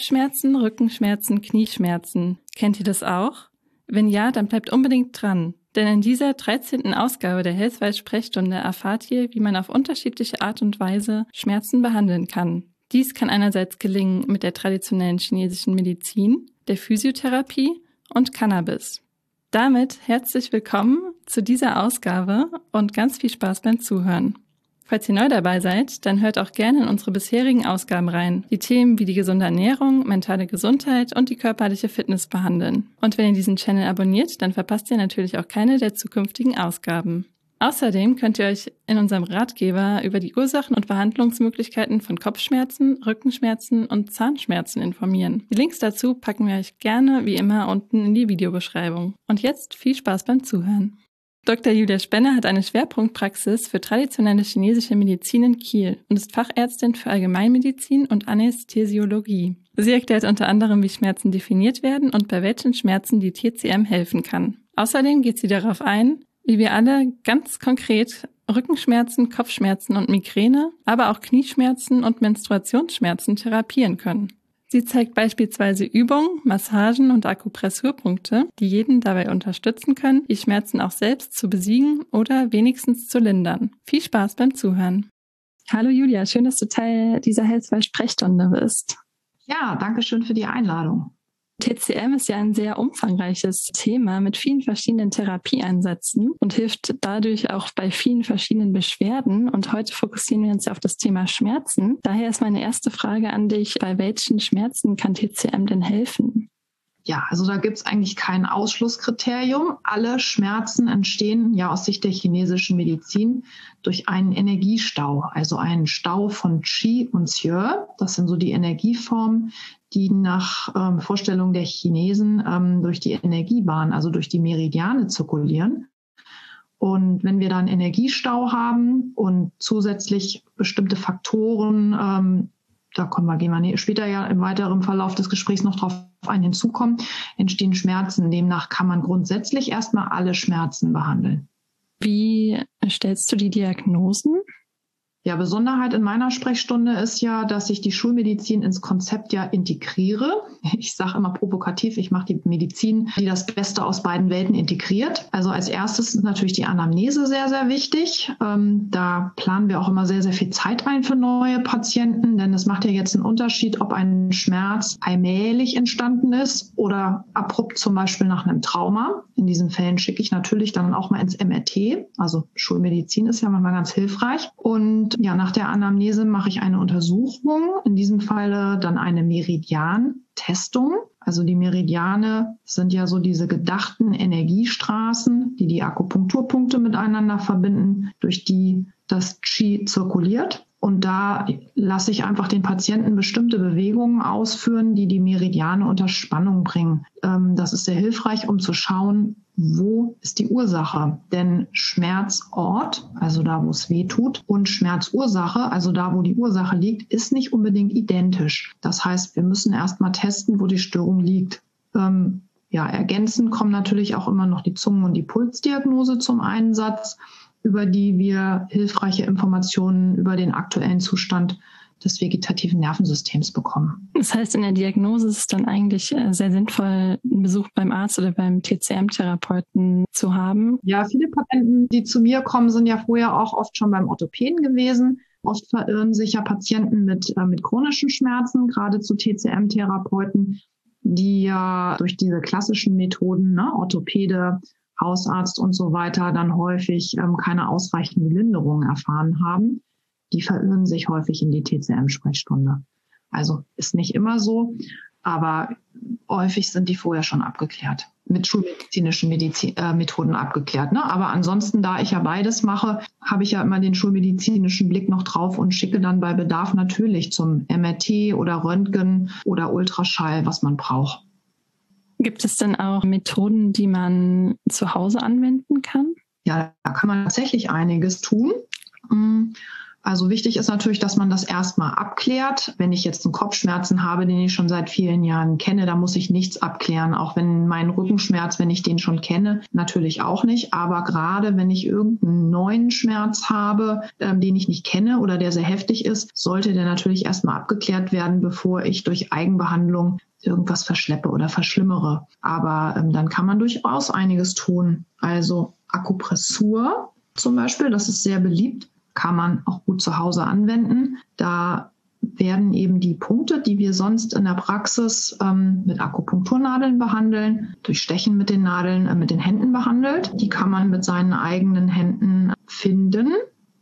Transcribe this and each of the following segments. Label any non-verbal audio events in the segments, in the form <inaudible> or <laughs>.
Kopfschmerzen, Rückenschmerzen, Knieschmerzen. Kennt ihr das auch? Wenn ja, dann bleibt unbedingt dran. Denn in dieser 13. Ausgabe der Healthwise Sprechstunde erfahrt ihr, wie man auf unterschiedliche Art und Weise Schmerzen behandeln kann. Dies kann einerseits gelingen mit der traditionellen chinesischen Medizin, der Physiotherapie und Cannabis. Damit herzlich willkommen zu dieser Ausgabe und ganz viel Spaß beim Zuhören. Falls ihr neu dabei seid, dann hört auch gerne in unsere bisherigen Ausgaben rein, die Themen wie die gesunde Ernährung, mentale Gesundheit und die körperliche Fitness behandeln. Und wenn ihr diesen Channel abonniert, dann verpasst ihr natürlich auch keine der zukünftigen Ausgaben. Außerdem könnt ihr euch in unserem Ratgeber über die Ursachen und Behandlungsmöglichkeiten von Kopfschmerzen, Rückenschmerzen und Zahnschmerzen informieren. Die Links dazu packen wir euch gerne wie immer unten in die Videobeschreibung. Und jetzt viel Spaß beim Zuhören. Dr. Julia Spenner hat eine Schwerpunktpraxis für traditionelle chinesische Medizin in Kiel und ist Fachärztin für Allgemeinmedizin und Anästhesiologie. Sie erklärt unter anderem, wie Schmerzen definiert werden und bei welchen Schmerzen die TCM helfen kann. Außerdem geht sie darauf ein, wie wir alle ganz konkret Rückenschmerzen, Kopfschmerzen und Migräne, aber auch Knieschmerzen und Menstruationsschmerzen therapieren können. Sie zeigt beispielsweise Übungen, Massagen und Akupressurpunkte, die jeden dabei unterstützen können, die Schmerzen auch selbst zu besiegen oder wenigstens zu lindern. Viel Spaß beim Zuhören. Hallo Julia, schön, dass du Teil dieser Healthwise Sprechstunde bist. Ja, danke schön für die Einladung. TCM ist ja ein sehr umfangreiches Thema mit vielen verschiedenen Therapieansätzen und hilft dadurch auch bei vielen verschiedenen Beschwerden. Und heute fokussieren wir uns ja auf das Thema Schmerzen. Daher ist meine erste Frage an dich, bei welchen Schmerzen kann TCM denn helfen? Ja, also da gibt es eigentlich kein Ausschlusskriterium. Alle Schmerzen entstehen ja aus Sicht der chinesischen Medizin durch einen Energiestau, also einen Stau von Qi und Xue. Das sind so die Energieformen, die nach ähm, Vorstellung der Chinesen ähm, durch die Energiebahn, also durch die Meridiane zirkulieren. Und wenn wir dann Energiestau haben und zusätzlich bestimmte Faktoren, ähm, da kommen wir, gehen wir später ja im weiteren Verlauf des Gesprächs noch drauf ein hinzukommen, entstehen Schmerzen. Demnach kann man grundsätzlich erstmal alle Schmerzen behandeln. Wie stellst du die Diagnosen? Ja, Besonderheit in meiner Sprechstunde ist ja, dass ich die Schulmedizin ins Konzept ja integriere. Ich sage immer provokativ, ich mache die Medizin, die das Beste aus beiden Welten integriert. Also als erstes ist natürlich die Anamnese sehr, sehr wichtig. Ähm, da planen wir auch immer sehr, sehr viel Zeit ein für neue Patienten, denn es macht ja jetzt einen Unterschied, ob ein Schmerz allmählich entstanden ist oder abrupt zum Beispiel nach einem Trauma. In diesen Fällen schicke ich natürlich dann auch mal ins MRT. Also Schulmedizin ist ja manchmal ganz hilfreich. Und ja, nach der Anamnese mache ich eine Untersuchung, in diesem Falle dann eine Meridian-Testung. Also die Meridiane sind ja so diese gedachten Energiestraßen, die die Akupunkturpunkte miteinander verbinden, durch die das Qi zirkuliert. Und da lasse ich einfach den Patienten bestimmte Bewegungen ausführen, die die Meridiane unter Spannung bringen. Ähm, das ist sehr hilfreich, um zu schauen, wo ist die Ursache? Denn Schmerzort, also da, wo es weh tut, und Schmerzursache, also da, wo die Ursache liegt, ist nicht unbedingt identisch. Das heißt, wir müssen erstmal testen, wo die Störung liegt. Ähm, ja, ergänzend kommen natürlich auch immer noch die Zungen- und die Pulsdiagnose zum Einsatz über die wir hilfreiche Informationen über den aktuellen Zustand des vegetativen Nervensystems bekommen. Das heißt, in der Diagnose ist es dann eigentlich äh, sehr sinnvoll, einen Besuch beim Arzt oder beim TCM-Therapeuten zu haben. Ja, viele Patienten, die zu mir kommen, sind ja vorher auch oft schon beim Orthopäden gewesen. Oft verirren sich ja Patienten mit, äh, mit chronischen Schmerzen, gerade zu TCM-Therapeuten, die ja durch diese klassischen Methoden, ne, Orthopäde, Hausarzt und so weiter dann häufig ähm, keine ausreichende Linderung erfahren haben. Die verirren sich häufig in die TCM-Sprechstunde. Also ist nicht immer so, aber häufig sind die vorher schon abgeklärt, mit schulmedizinischen Medizin, äh, Methoden abgeklärt. Ne? Aber ansonsten, da ich ja beides mache, habe ich ja immer den schulmedizinischen Blick noch drauf und schicke dann bei Bedarf natürlich zum MRT oder Röntgen oder Ultraschall, was man braucht. Gibt es denn auch Methoden, die man zu Hause anwenden kann? Ja, da kann man tatsächlich einiges tun. Mm, Also wichtig ist natürlich, dass man das erstmal abklärt. Wenn ich jetzt einen Kopfschmerzen habe, den ich schon seit vielen Jahren kenne, da muss ich nichts abklären. Auch wenn mein Rückenschmerz, wenn ich den schon kenne, natürlich auch nicht. Aber gerade wenn ich irgendeinen neuen Schmerz habe, ähm, den ich nicht kenne oder der sehr heftig ist, sollte der natürlich erstmal abgeklärt werden, bevor ich durch Eigenbehandlung irgendwas verschleppe oder verschlimmere. Aber ähm, dann kann man durchaus einiges tun. Also Akupressur zum Beispiel, das ist sehr beliebt kann man auch gut zu Hause anwenden. Da werden eben die Punkte, die wir sonst in der Praxis ähm, mit Akupunkturnadeln behandeln, durch Stechen mit den Nadeln äh, mit den Händen behandelt. Die kann man mit seinen eigenen Händen finden.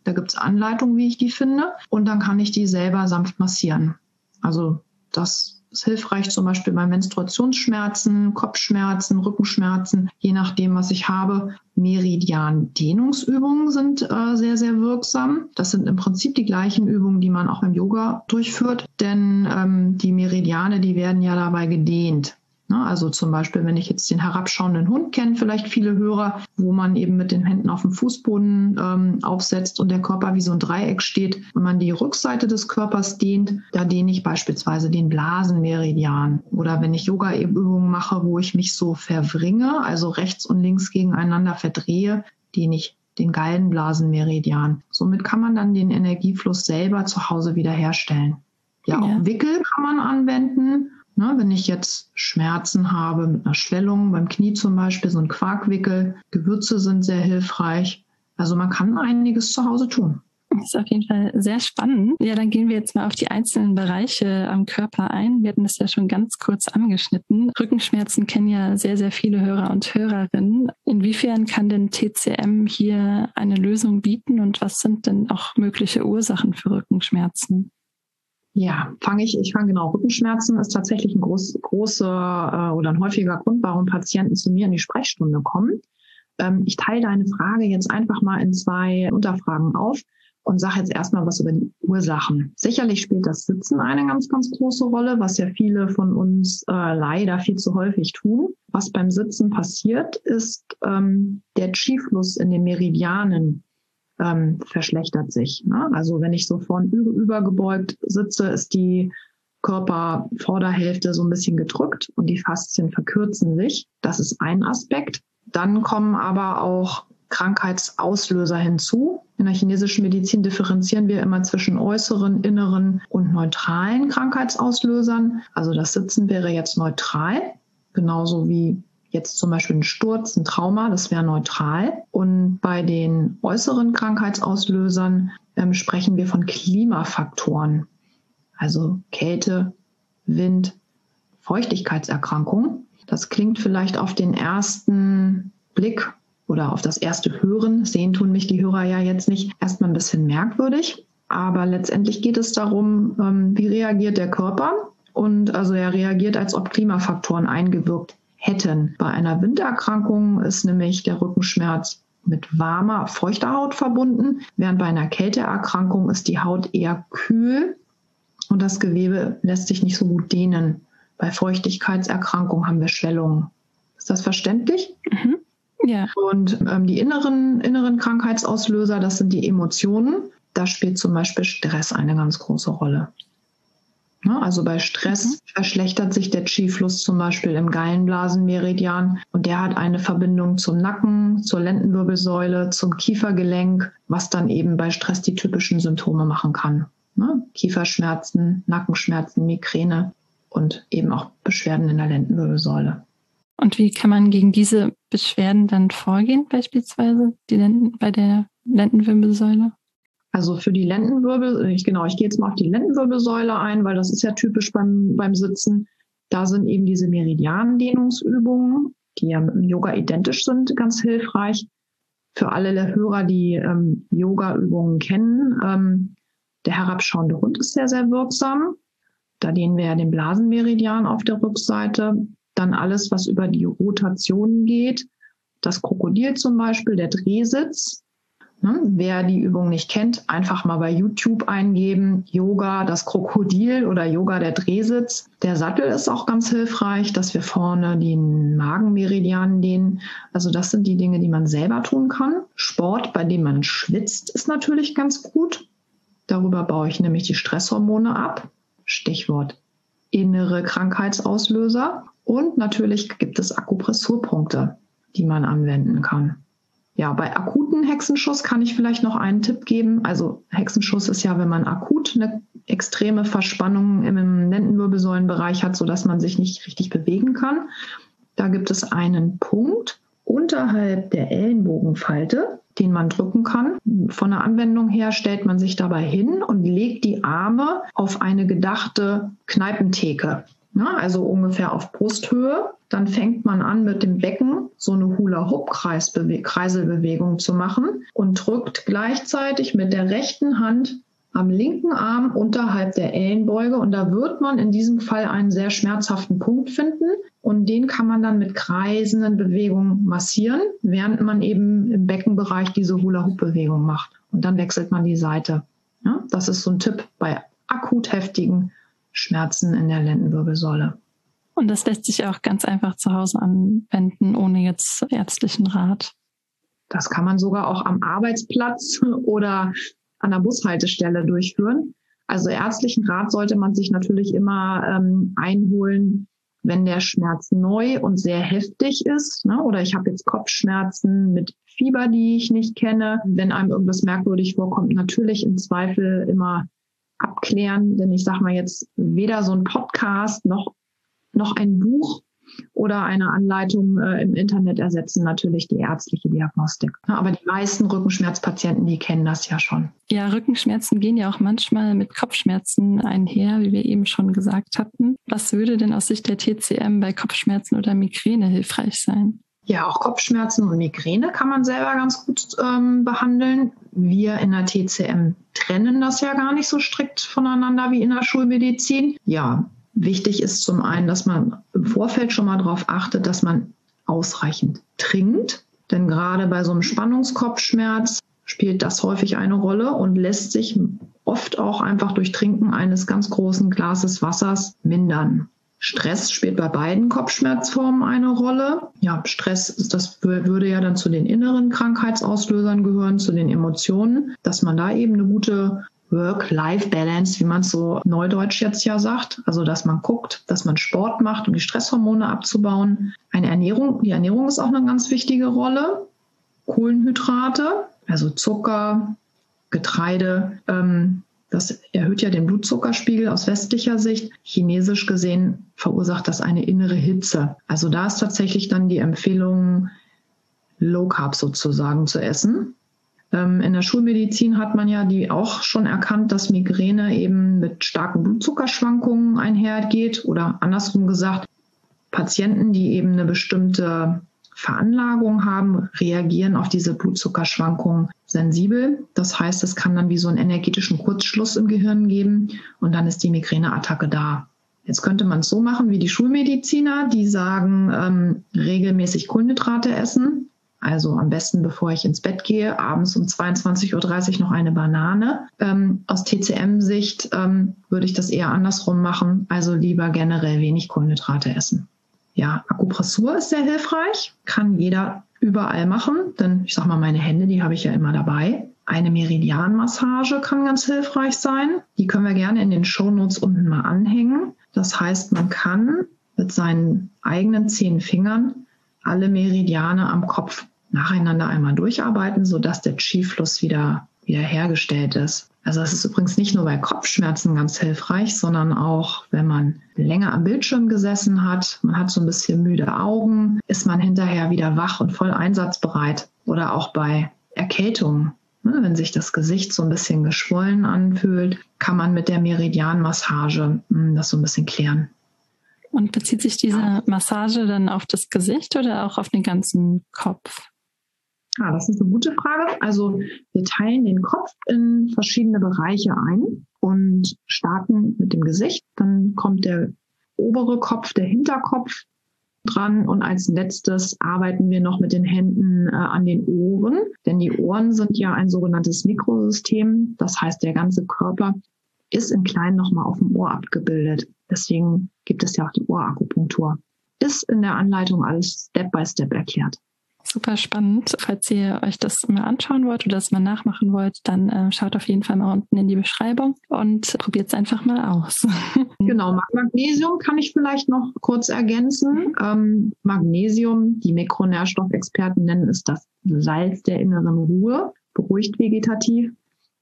Da gibt es Anleitungen, wie ich die finde. Und dann kann ich die selber sanft massieren. Also das ist hilfreich zum Beispiel bei Menstruationsschmerzen, Kopfschmerzen, Rückenschmerzen, je nachdem, was ich habe. Meridian-Dehnungsübungen sind äh, sehr, sehr wirksam. Das sind im Prinzip die gleichen Übungen, die man auch im Yoga durchführt, denn ähm, die Meridiane, die werden ja dabei gedehnt. Ne? Also zum Beispiel, wenn ich jetzt den herabschauenden Hund kenne, vielleicht viele Hörer, wo man eben mit den Händen auf dem Fußboden ähm, aufsetzt und der Körper wie so ein Dreieck steht. Wenn man die Rückseite des Körpers dehnt, da dehne ich beispielsweise den Blasenmeridian. Oder wenn ich Yoga-Übungen mache, wo ich mich so verwringe, also rechts und links gegeneinander verdrehe, dehne ich den Gallenblasenmeridian. Somit kann man dann den Energiefluss selber zu Hause wiederherstellen. Ja, ja. auch Wickel kann man anwenden. Ne, wenn ich jetzt Schmerzen habe mit einer Schwellung beim Knie zum Beispiel, so ein Quarkwickel, Gewürze sind sehr hilfreich. Also man kann einiges zu Hause tun. Das ist auf jeden Fall sehr spannend. Ja, dann gehen wir jetzt mal auf die einzelnen Bereiche am Körper ein. Wir hatten das ja schon ganz kurz angeschnitten. Rückenschmerzen kennen ja sehr, sehr viele Hörer und Hörerinnen. Inwiefern kann denn TCM hier eine Lösung bieten und was sind denn auch mögliche Ursachen für Rückenschmerzen? Ja, fange ich, ich fange genau. Rückenschmerzen ist tatsächlich ein groß, großer äh, oder ein häufiger Grund, warum Patienten zu mir in die Sprechstunde kommen. Ähm, ich teile deine Frage jetzt einfach mal in zwei Unterfragen auf und sage jetzt erstmal was über die Ursachen. Sicherlich spielt das Sitzen eine ganz, ganz große Rolle, was ja viele von uns äh, leider viel zu häufig tun. Was beim Sitzen passiert, ist ähm, der Chi-Fluss in den Meridianen ähm, verschlechtert sich. Ne? Also wenn ich so vorn übergebeugt sitze, ist die Körpervorderhälfte so ein bisschen gedrückt und die Faszien verkürzen sich. Das ist ein Aspekt. Dann kommen aber auch Krankheitsauslöser hinzu. In der chinesischen Medizin differenzieren wir immer zwischen äußeren, inneren und neutralen Krankheitsauslösern. Also das Sitzen wäre jetzt neutral, genauso wie Jetzt zum Beispiel ein Sturz, ein Trauma, das wäre neutral. Und bei den äußeren Krankheitsauslösern ähm, sprechen wir von Klimafaktoren, also Kälte, Wind, Feuchtigkeitserkrankung. Das klingt vielleicht auf den ersten Blick oder auf das erste Hören, sehen tun mich die Hörer ja jetzt nicht, erstmal ein bisschen merkwürdig. Aber letztendlich geht es darum, ähm, wie reagiert der Körper? Und also er reagiert, als ob Klimafaktoren eingewirkt hätten. Bei einer Wintererkrankung ist nämlich der Rückenschmerz mit warmer, feuchter Haut verbunden, während bei einer Kälteerkrankung ist die Haut eher kühl und das Gewebe lässt sich nicht so gut dehnen. Bei Feuchtigkeitserkrankungen haben wir Schwellungen. Ist das verständlich? Mhm. Ja. Und ähm, die inneren, inneren Krankheitsauslöser, das sind die Emotionen. Da spielt zum Beispiel Stress eine ganz große Rolle. Ne? Also bei Stress mhm. verschlechtert sich der Qi-Fluss zum Beispiel im Gallenblasenmeridian und der hat eine Verbindung zum Nacken, zur Lendenwirbelsäule, zum Kiefergelenk, was dann eben bei Stress die typischen Symptome machen kann. Ne? Kieferschmerzen, Nackenschmerzen, Migräne und eben auch Beschwerden in der Lendenwirbelsäule. Und wie kann man gegen diese Beschwerden dann vorgehen, beispielsweise die Lenden, bei der Lendenwirbelsäule? Also für die Lendenwirbel, ich, genau, ich gehe jetzt mal auf die Lendenwirbelsäule ein, weil das ist ja typisch beim, beim Sitzen. Da sind eben diese Meridiandehnungsübungen, die ja mit dem Yoga identisch sind, ganz hilfreich. Für alle Hörer, die ähm, Yoga-Übungen kennen, ähm, der herabschauende Hund ist sehr, sehr wirksam. Da dehnen wir ja den Blasenmeridian auf der Rückseite. Dann alles, was über die Rotation geht. Das Krokodil zum Beispiel, der Drehsitz, Ne? Wer die Übung nicht kennt, einfach mal bei YouTube eingeben, Yoga, das Krokodil oder Yoga, der Drehsitz. Der Sattel ist auch ganz hilfreich, dass wir vorne den Magenmeridian dehnen. Also das sind die Dinge, die man selber tun kann. Sport, bei dem man schwitzt, ist natürlich ganz gut. Darüber baue ich nämlich die Stresshormone ab. Stichwort innere Krankheitsauslöser. Und natürlich gibt es Akupressurpunkte, die man anwenden kann. Ja, bei akuten Hexenschuss kann ich vielleicht noch einen Tipp geben. Also Hexenschuss ist ja, wenn man akut eine extreme Verspannung im Lendenwirbelsäulenbereich hat, sodass man sich nicht richtig bewegen kann. Da gibt es einen Punkt unterhalb der Ellenbogenfalte, den man drücken kann. Von der Anwendung her stellt man sich dabei hin und legt die Arme auf eine gedachte Kneipentheke. Ja, also ungefähr auf Brusthöhe. Dann fängt man an, mit dem Becken so eine Hula-Hoop-Kreiselbewegung zu machen und drückt gleichzeitig mit der rechten Hand am linken Arm unterhalb der Ellenbeuge und da wird man in diesem Fall einen sehr schmerzhaften Punkt finden und den kann man dann mit kreisenden Bewegungen massieren, während man eben im Beckenbereich diese Hula-Hoop-Bewegung macht und dann wechselt man die Seite. Ja, das ist so ein Tipp bei akut heftigen Schmerzen in der Lendenwirbelsäule. Und das lässt sich auch ganz einfach zu Hause anwenden, ohne jetzt ärztlichen Rat. Das kann man sogar auch am Arbeitsplatz <laughs> oder an der Bushaltestelle durchführen. Also ärztlichen Rat sollte man sich natürlich immer ähm, einholen, wenn der Schmerz neu und sehr heftig ist. Ne? Oder ich habe jetzt Kopfschmerzen mit Fieber, die ich nicht kenne. Wenn einem irgendwas merkwürdig vorkommt, natürlich im Zweifel immer abklären. Denn ich sage mal jetzt, weder so ein Podcast noch, noch ein Buch oder eine Anleitung äh, im Internet ersetzen natürlich die ärztliche Diagnostik. Aber die meisten Rückenschmerzpatienten, die kennen das ja schon. Ja, Rückenschmerzen gehen ja auch manchmal mit Kopfschmerzen einher, wie wir eben schon gesagt hatten. Was würde denn aus Sicht der TCM bei Kopfschmerzen oder Migräne hilfreich sein? Ja, auch Kopfschmerzen und Migräne kann man selber ganz gut ähm, behandeln. Wir in der TCM trennen das ja gar nicht so strikt voneinander wie in der Schulmedizin. Ja, Wichtig ist zum einen, dass man im Vorfeld schon mal darauf achtet, dass man ausreichend trinkt. Denn gerade bei so einem Spannungskopfschmerz spielt das häufig eine Rolle und lässt sich oft auch einfach durch Trinken eines ganz großen Glases Wassers mindern. Stress spielt bei beiden Kopfschmerzformen eine Rolle. Ja, Stress, das würde ja dann zu den inneren Krankheitsauslösern gehören, zu den Emotionen, dass man da eben eine gute Work-Life-Balance, wie man es so neudeutsch jetzt ja sagt. Also, dass man guckt, dass man Sport macht, um die Stresshormone abzubauen. Eine Ernährung, die Ernährung ist auch eine ganz wichtige Rolle. Kohlenhydrate, also Zucker, Getreide, ähm, das erhöht ja den Blutzuckerspiegel aus westlicher Sicht. Chinesisch gesehen verursacht das eine innere Hitze. Also da ist tatsächlich dann die Empfehlung, Low Carb sozusagen zu essen. Ähm, in der Schulmedizin hat man ja die auch schon erkannt, dass Migräne eben mit starken Blutzuckerschwankungen einhergeht oder andersrum gesagt, Patienten, die eben eine bestimmte Veranlagung haben, reagieren auf diese Blutzuckerschwankungen sensibel. Das heißt, es kann dann wie so einen energetischen Kurzschluss im Gehirn geben und dann ist die Migräneattacke da. Jetzt könnte man es so machen wie die Schulmediziner, die sagen, ähm, regelmäßig Kohlenhydrate essen, also am besten, bevor ich ins Bett gehe, abends um 22.30 Uhr noch eine Banane. Ähm, aus TCM-Sicht ähm, würde ich das eher andersrum machen, also lieber generell wenig Kohlenhydrate essen. Ja, Akupressur ist sehr hilfreich, kann jeder überall machen, denn ich sag mal, meine Hände, die habe ich ja immer dabei. Eine Meridianmassage kann ganz hilfreich sein. Die können wir gerne in den Shownotes unten mal anhängen. Das heißt, man kann mit seinen eigenen zehn Fingern alle Meridiane am Kopf nacheinander einmal durcharbeiten, sodass der Qi-Fluss wieder, wieder hergestellt ist. Also das ist übrigens nicht nur bei Kopfschmerzen ganz hilfreich, sondern auch, wenn man länger am Bildschirm gesessen hat, man hat so ein bisschen müde Augen, ist man hinterher wieder wach und voll einsatzbereit. Oder auch bei Erkältungen. Ne, wenn sich das Gesicht so ein bisschen geschwollen anfühlt, kann man mit der Meridianmassage hm, das so ein bisschen klären. Und bezieht sich diese Massage dann auf das Gesicht oder auch auf den ganzen Kopf? Ah, das ist eine gute Frage. Also wir teilen den Kopf in verschiedene Bereiche ein und starten mit dem Gesicht. Dann kommt der obere Kopf, der Hinterkopf dran und als letztes arbeiten wir noch mit den Händen äh, an den Ohren, denn die Ohren sind ja ein sogenanntes Mikrosystem. Das heißt, der ganze Körper ist in klein nochmal auf dem Ohr abgebildet. Deswegen gibt es ja auch die Ohrakupunktur. Ist in der Anleitung alles Step by Step erklärt. Super spannend. Falls ihr euch das mal anschauen wollt oder das mal nachmachen wollt, dann äh, schaut auf jeden Fall mal unten in die Beschreibung und probiert es einfach mal aus. <laughs> genau, Magnesium kann ich vielleicht noch kurz ergänzen. Ähm, Magnesium, die Mikronährstoffexperten nennen es das Salz der inneren Ruhe, beruhigt vegetativ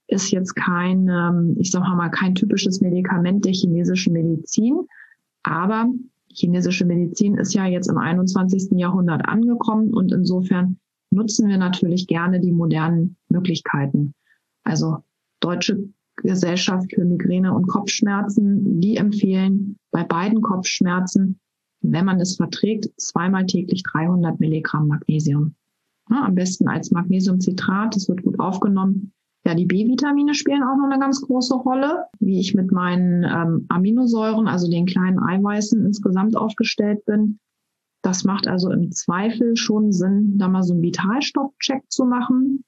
ist jetzt kein, ähm, ich sag mal, kein typisches Medikament der chinesischen Medizin, aber chinesische Medizin ist ja jetzt im 21. Jahrhundert angekommen und insofern nutzen wir natürlich gerne die modernen Möglichkeiten. Also Deutsche Gesellschaft für Migräne und Kopfschmerzen, die empfehlen bei beiden Kopfschmerzen, wenn man es verträgt, zweimal täglich 300 Milligramm Magnesium. Ja, am besten als Magnesiumcitrat, das wird gut aufgenommen. Ja, die B-Vitamine spielen auch noch eine ganz große Rolle, wie ich mit meinen ähm, Aminosäuren, also den kleinen Eiweißen insgesamt aufgestellt bin. Das macht also im Zweifel schon Sinn, da mal so einen Vitalstoffcheck zu machen.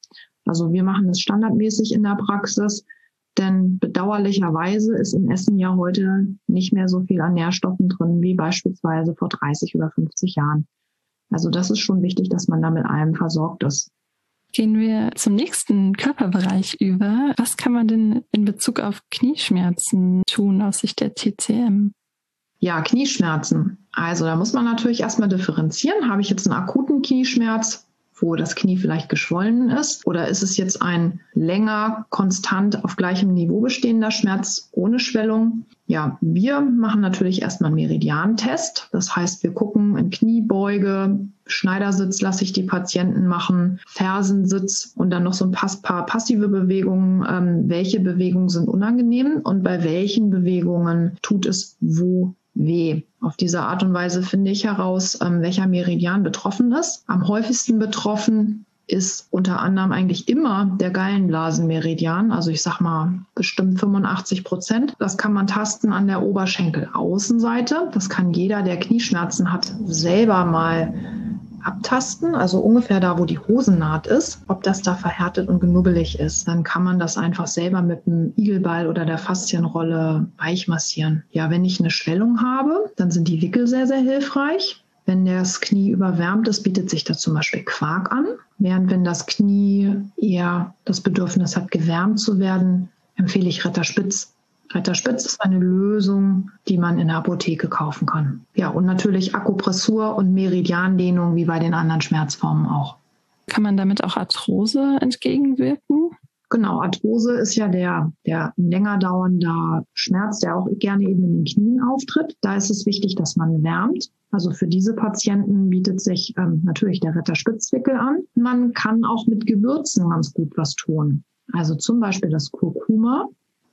Also wir machen das standardmäßig in der Praxis, denn bedauerlicherweise ist im Essen ja heute nicht mehr so viel an Nährstoffen drin wie beispielsweise vor 30 oder 50 Jahren. Also das ist schon wichtig, dass man da mit allem versorgt ist. Gehen wir zum nächsten Körperbereich über. Was kann man denn in Bezug auf Knieschmerzen tun aus Sicht der TCM? Ja, Knieschmerzen. Also da muss man natürlich erstmal differenzieren. Habe ich jetzt einen akuten Knieschmerz? Wo das Knie vielleicht geschwollen ist? Oder ist es jetzt ein länger, konstant auf gleichem Niveau bestehender Schmerz ohne Schwellung? Ja, wir machen natürlich erstmal einen Meridiantest. Das heißt, wir gucken in Kniebeuge, Schneidersitz lasse ich die Patienten machen, Fersensitz und dann noch so ein paar passive Bewegungen. Ähm, welche Bewegungen sind unangenehm und bei welchen Bewegungen tut es wo weh. Auf diese Art und Weise finde ich heraus, ähm, welcher Meridian betroffen ist. Am häufigsten betroffen ist unter anderem eigentlich immer der Gallenblasenmeridian, also ich sag mal bestimmt 85 Prozent. Das kann man tasten an der Oberschenkelaußenseite. Das kann jeder, der Knieschmerzen hat, selber mal abtasten, also ungefähr da, wo die Hosennaht ist, ob das da verhärtet und genubbelig ist. Dann kann man das einfach selber mit dem Igelball oder der Faszienrolle weich massieren. Ja, wenn ich eine Schwellung habe, dann sind die Wickel sehr, sehr hilfreich. Wenn das Knie überwärmt ist, bietet sich da zum Beispiel Quark an. Während wenn das Knie eher das Bedürfnis hat, gewärmt zu werden, empfehle ich Retterspitz Retterspitz ist eine Lösung, die man in der Apotheke kaufen kann. Ja, und natürlich Akupressur und Meridiandehnung wie bei den anderen Schmerzformen auch. Kann man damit auch Arthrose entgegenwirken? Genau, Arthrose ist ja der, der länger dauernde Schmerz, der auch gerne eben in den Knien auftritt. Da ist es wichtig, dass man wärmt. Also für diese Patienten bietet sich ähm, natürlich der Retterspitzwickel an. Man kann auch mit Gewürzen ganz gut was tun. Also zum Beispiel das Kurkuma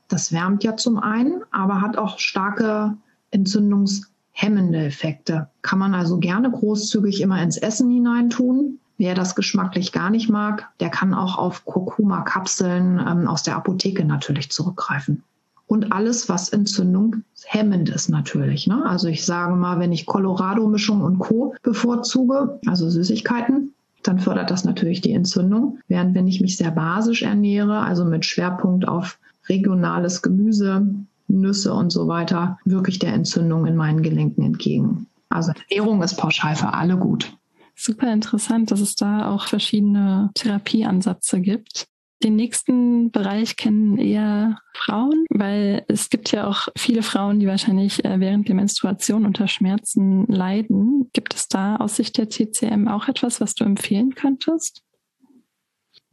das wärmt ja zum einen, aber hat auch starke entzündungshemmende Effekte. Kann man also gerne großzügig immer ins Essen hineintun. Wer das geschmacklich gar nicht mag, der kann auch auf Kurkuma-Kapseln ähm, aus der Apotheke natürlich zurückgreifen. Und alles, was Entzündung hemmend ist natürlich. Ne? Also ich sage mal, wenn ich Colorado-Mischung und Co. bevorzuge, also Süßigkeiten, dann fördert das natürlich die Entzündung. Während wenn ich mich sehr basisch ernähre, also mit Schwerpunkt auf regionales Gemüse, Nüsse und so weiter wirklich der Entzündung in meinen Gelenken entgegen. Also Ernährung ist pauschal für alle gut. Super interessant, dass es da auch verschiedene Therapieansätze gibt. Den nächsten Bereich kennen eher Frauen, weil es gibt ja auch viele Frauen, die wahrscheinlich äh, während der Menstruation unter Schmerzen leiden. Gibt es da aus Sicht der TCM auch etwas, was du empfehlen könntest?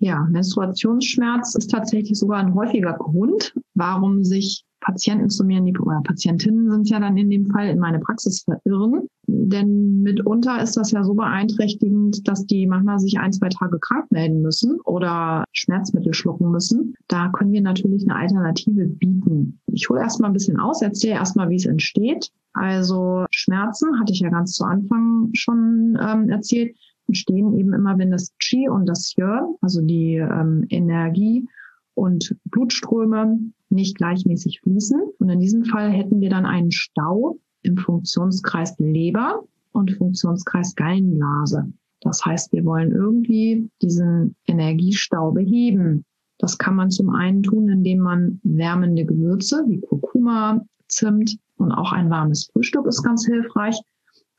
Ja, Menstruationsschmerz ist tatsächlich sogar ein häufiger Grund, warum sich Patienten zu mir in die, oder Patientinnen sind ja dann in dem Fall in meine Praxis verirren. Denn mitunter ist das ja so beeinträchtigend, dass die manchmal sich ein, zwei Tage krank melden müssen oder Schmerzmittel schlucken müssen. Da können wir natürlich eine Alternative bieten. Ich hole erstmal ein bisschen aus, erzähle erstmal, wie es entsteht. Also Schmerzen hatte ich ja ganz zu Anfang schon ähm, erzählt entstehen eben immer, wenn das Qi und das Hyo, also die ähm, Energie und Blutströme nicht gleichmäßig fließen. Und in diesem Fall hätten wir dann einen Stau im Funktionskreis Leber und Funktionskreis Gallenblase. Das heißt, wir wollen irgendwie diesen Energiestau beheben. Das kann man zum einen tun, indem man wärmende Gewürze wie Kurkuma, Zimt und auch ein warmes Frühstück ist ganz hilfreich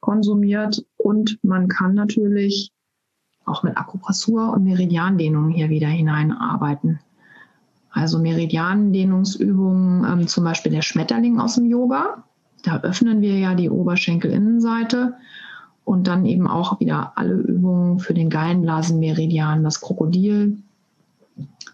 konsumiert. Und man kann natürlich auch mit Akupressur und Meridiandehnungen hier wieder hineinarbeiten. Also Meridiandehnungsübungen, ähm, zum Beispiel der Schmetterling aus dem Yoga. Da öffnen wir ja die Oberschenkelinnenseite und dann eben auch wieder alle Übungen für den Gallenblasenmeridian, das Krokodil,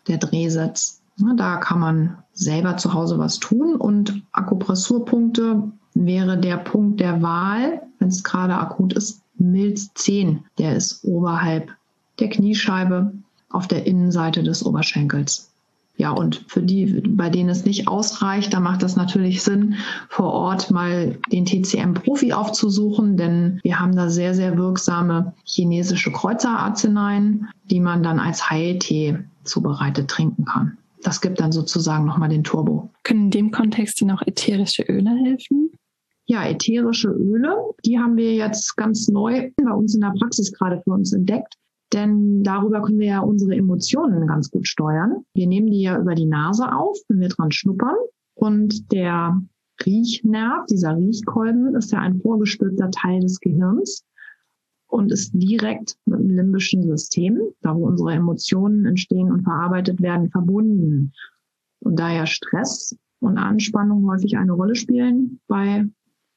der Drehsitz. Da kann man selber zu Hause was tun und Akupressurpunkte wäre der Punkt der Wahl, wenn es gerade akut ist, Milz 10. Der ist oberhalb der Kniescheibe auf der Innenseite des Oberschenkels. Ja, und für die, bei denen es nicht ausreicht, da macht das natürlich Sinn, vor Ort mal den TCM-Profi aufzusuchen, denn wir haben da sehr, sehr wirksame chinesische Kreuzerarzneien, die man dann als Heiltee zubereitet trinken kann. Das gibt dann sozusagen nochmal den Turbo. Können in dem Kontext denn auch ätherische Öle helfen? Ja, ätherische Öle, die haben wir jetzt ganz neu bei uns in der Praxis gerade für uns entdeckt. Denn darüber können wir ja unsere Emotionen ganz gut steuern. Wir nehmen die ja über die Nase auf, wenn wir dran schnuppern. Und der Riechnerv, dieser Riechkolben, ist ja ein vorgestülpter Teil des Gehirns und ist direkt mit dem limbischen System, da wo unsere Emotionen entstehen und verarbeitet werden, verbunden. Und da ja Stress und Anspannung häufig eine Rolle spielen bei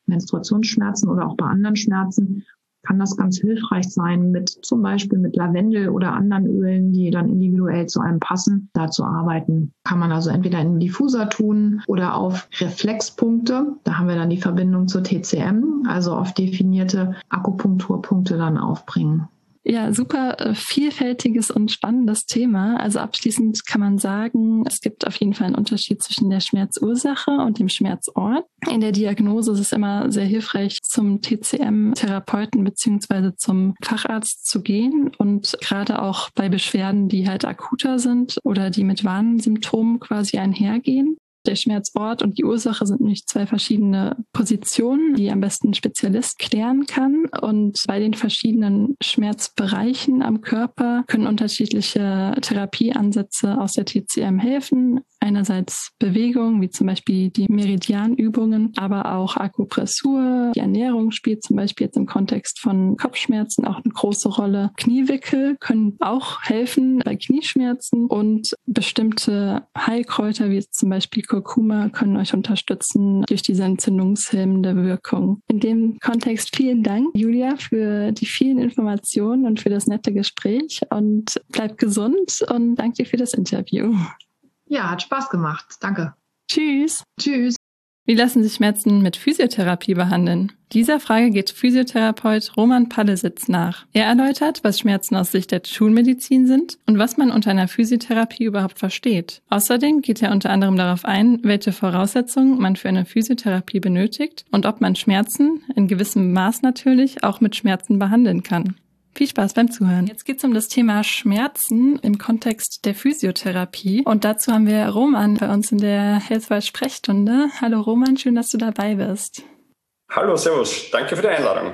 Menstruationsschmerzen oder auch bei anderen Schmerzen, kann das ganz hilfreich sein, mit zum Beispiel mit Lavendel oder anderen Ölen, die dann individuell zu einem passen, da zu arbeiten. Kann man also entweder in Diffuser tun oder auf Reflexpunkte. Da haben wir dann die Verbindung zur TCM, also auf definierte Akupunkturpunkte dann aufbringen. Ja, super äh, vielfältiges und spannendes Thema. Also abschließend kann man sagen, es gibt auf jeden Fall einen Unterschied zwischen der Schmerzursache und dem Schmerzort. In der Diagnose ist es immer sehr hilfreich, zum TCM-Therapeuten beziehungsweise zum Facharzt zu gehen und gerade auch bei Beschwerden, die halt akuter sind oder die mit Warnsymptomen quasi einhergehen. Der Schmerzort und die Ursache sind nämlich zwei verschiedene Positionen, die am besten ein Spezialist klären kann. Und bei den verschiedenen Schmerzbereichen am Körper können unterschiedliche Therapieansätze aus der TCM helfen. Einerseits Bewegung, wie zum Beispiel die Meridianübungen, aber auch Akupressur. Die Ernährung spielt zum Beispiel jetzt im Kontext von Kopfschmerzen auch eine große Rolle. Kniewickel können auch helfen bei Knieschmerzen und bestimmte Heilkräuter, wie zum Beispiel Kurkuma, können euch unterstützen durch diese entzündungshemmende Wirkung. In dem Kontext vielen Dank, Julia, für die vielen Informationen und für das nette Gespräch und bleib gesund und danke dir für das Interview. Ja, hat Spaß gemacht. Danke. Tschüss. Tschüss. Wie lassen sich Schmerzen mit Physiotherapie behandeln? Dieser Frage geht Physiotherapeut Roman Pallesitz nach. Er erläutert, was Schmerzen aus Sicht der Schulmedizin sind und was man unter einer Physiotherapie überhaupt versteht. Außerdem geht er unter anderem darauf ein, welche Voraussetzungen man für eine Physiotherapie benötigt und ob man Schmerzen, in gewissem Maß natürlich, auch mit Schmerzen behandeln kann. Viel Spaß beim Zuhören. Jetzt geht es um das Thema Schmerzen im Kontext der Physiotherapie. Und dazu haben wir Roman bei uns in der Healthwise Sprechstunde. Hallo Roman, schön, dass du dabei bist. Hallo, Servus. Danke für die Einladung.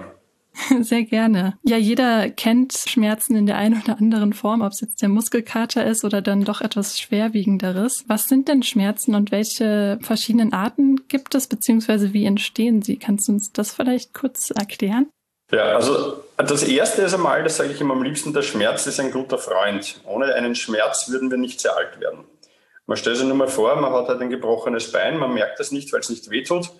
<laughs> Sehr gerne. Ja, jeder kennt Schmerzen in der einen oder anderen Form, ob es jetzt der Muskelkater ist oder dann doch etwas schwerwiegenderes. Was sind denn Schmerzen und welche verschiedenen Arten gibt es, beziehungsweise wie entstehen sie? Kannst du uns das vielleicht kurz erklären? Ja, also das Erste ist einmal, das sage ich immer am liebsten, der Schmerz ist ein guter Freund. Ohne einen Schmerz würden wir nicht sehr alt werden. Man stellt sich nur mal vor, man hat halt ein gebrochenes Bein, man merkt das nicht, weil es nicht wehtut.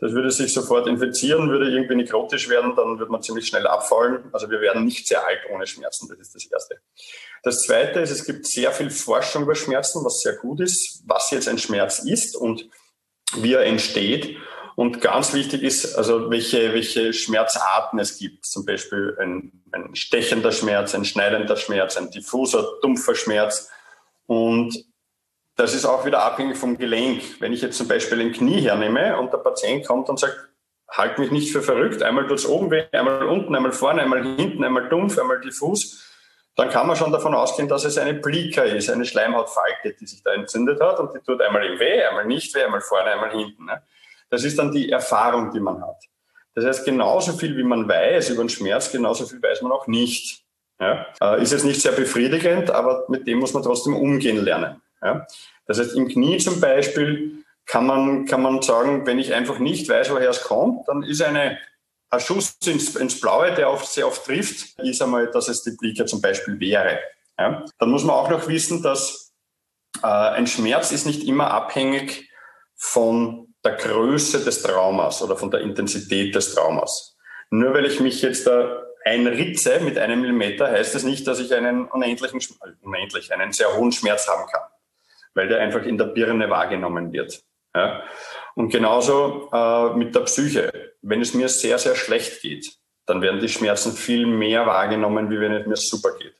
Das würde sich sofort infizieren, würde irgendwie nekrotisch werden, dann würde man ziemlich schnell abfallen. Also wir werden nicht sehr alt ohne Schmerzen, das ist das Erste. Das Zweite ist, es gibt sehr viel Forschung über Schmerzen, was sehr gut ist, was jetzt ein Schmerz ist und wie er entsteht. Und ganz wichtig ist, also welche, welche Schmerzarten es gibt. Zum Beispiel ein, ein stechender Schmerz, ein schneidender Schmerz, ein diffuser, dumpfer Schmerz. Und das ist auch wieder abhängig vom Gelenk. Wenn ich jetzt zum Beispiel ein Knie hernehme und der Patient kommt und sagt, halt mich nicht für verrückt, einmal tut es oben weh, einmal unten, einmal vorne, einmal hinten, einmal dumpf, einmal diffus, dann kann man schon davon ausgehen, dass es eine Plika ist, eine Schleimhautfalte, die sich da entzündet hat und die tut einmal im Weh, einmal nicht weh, einmal vorne, einmal hinten. Ne? Das ist dann die Erfahrung, die man hat. Das heißt, genauso viel wie man weiß über den Schmerz, genauso viel weiß man auch nicht. Ja? Äh, ist jetzt nicht sehr befriedigend, aber mit dem muss man trotzdem umgehen lernen. Ja? Das heißt, im Knie zum Beispiel kann man, kann man sagen, wenn ich einfach nicht weiß, woher es kommt, dann ist eine ein Schuss ins, ins Blaue, der oft sehr oft trifft, ist einmal, dass es die Blicke zum Beispiel wäre. Ja? Dann muss man auch noch wissen, dass äh, ein Schmerz ist nicht immer abhängig von der Größe des Traumas oder von der Intensität des Traumas. Nur weil ich mich jetzt da einritze mit einem Millimeter, heißt das nicht, dass ich einen unendlichen, unendlich, einen sehr hohen Schmerz haben kann, weil der einfach in der Birne wahrgenommen wird. Ja? Und genauso äh, mit der Psyche. Wenn es mir sehr, sehr schlecht geht, dann werden die Schmerzen viel mehr wahrgenommen, wie wenn es mir super geht.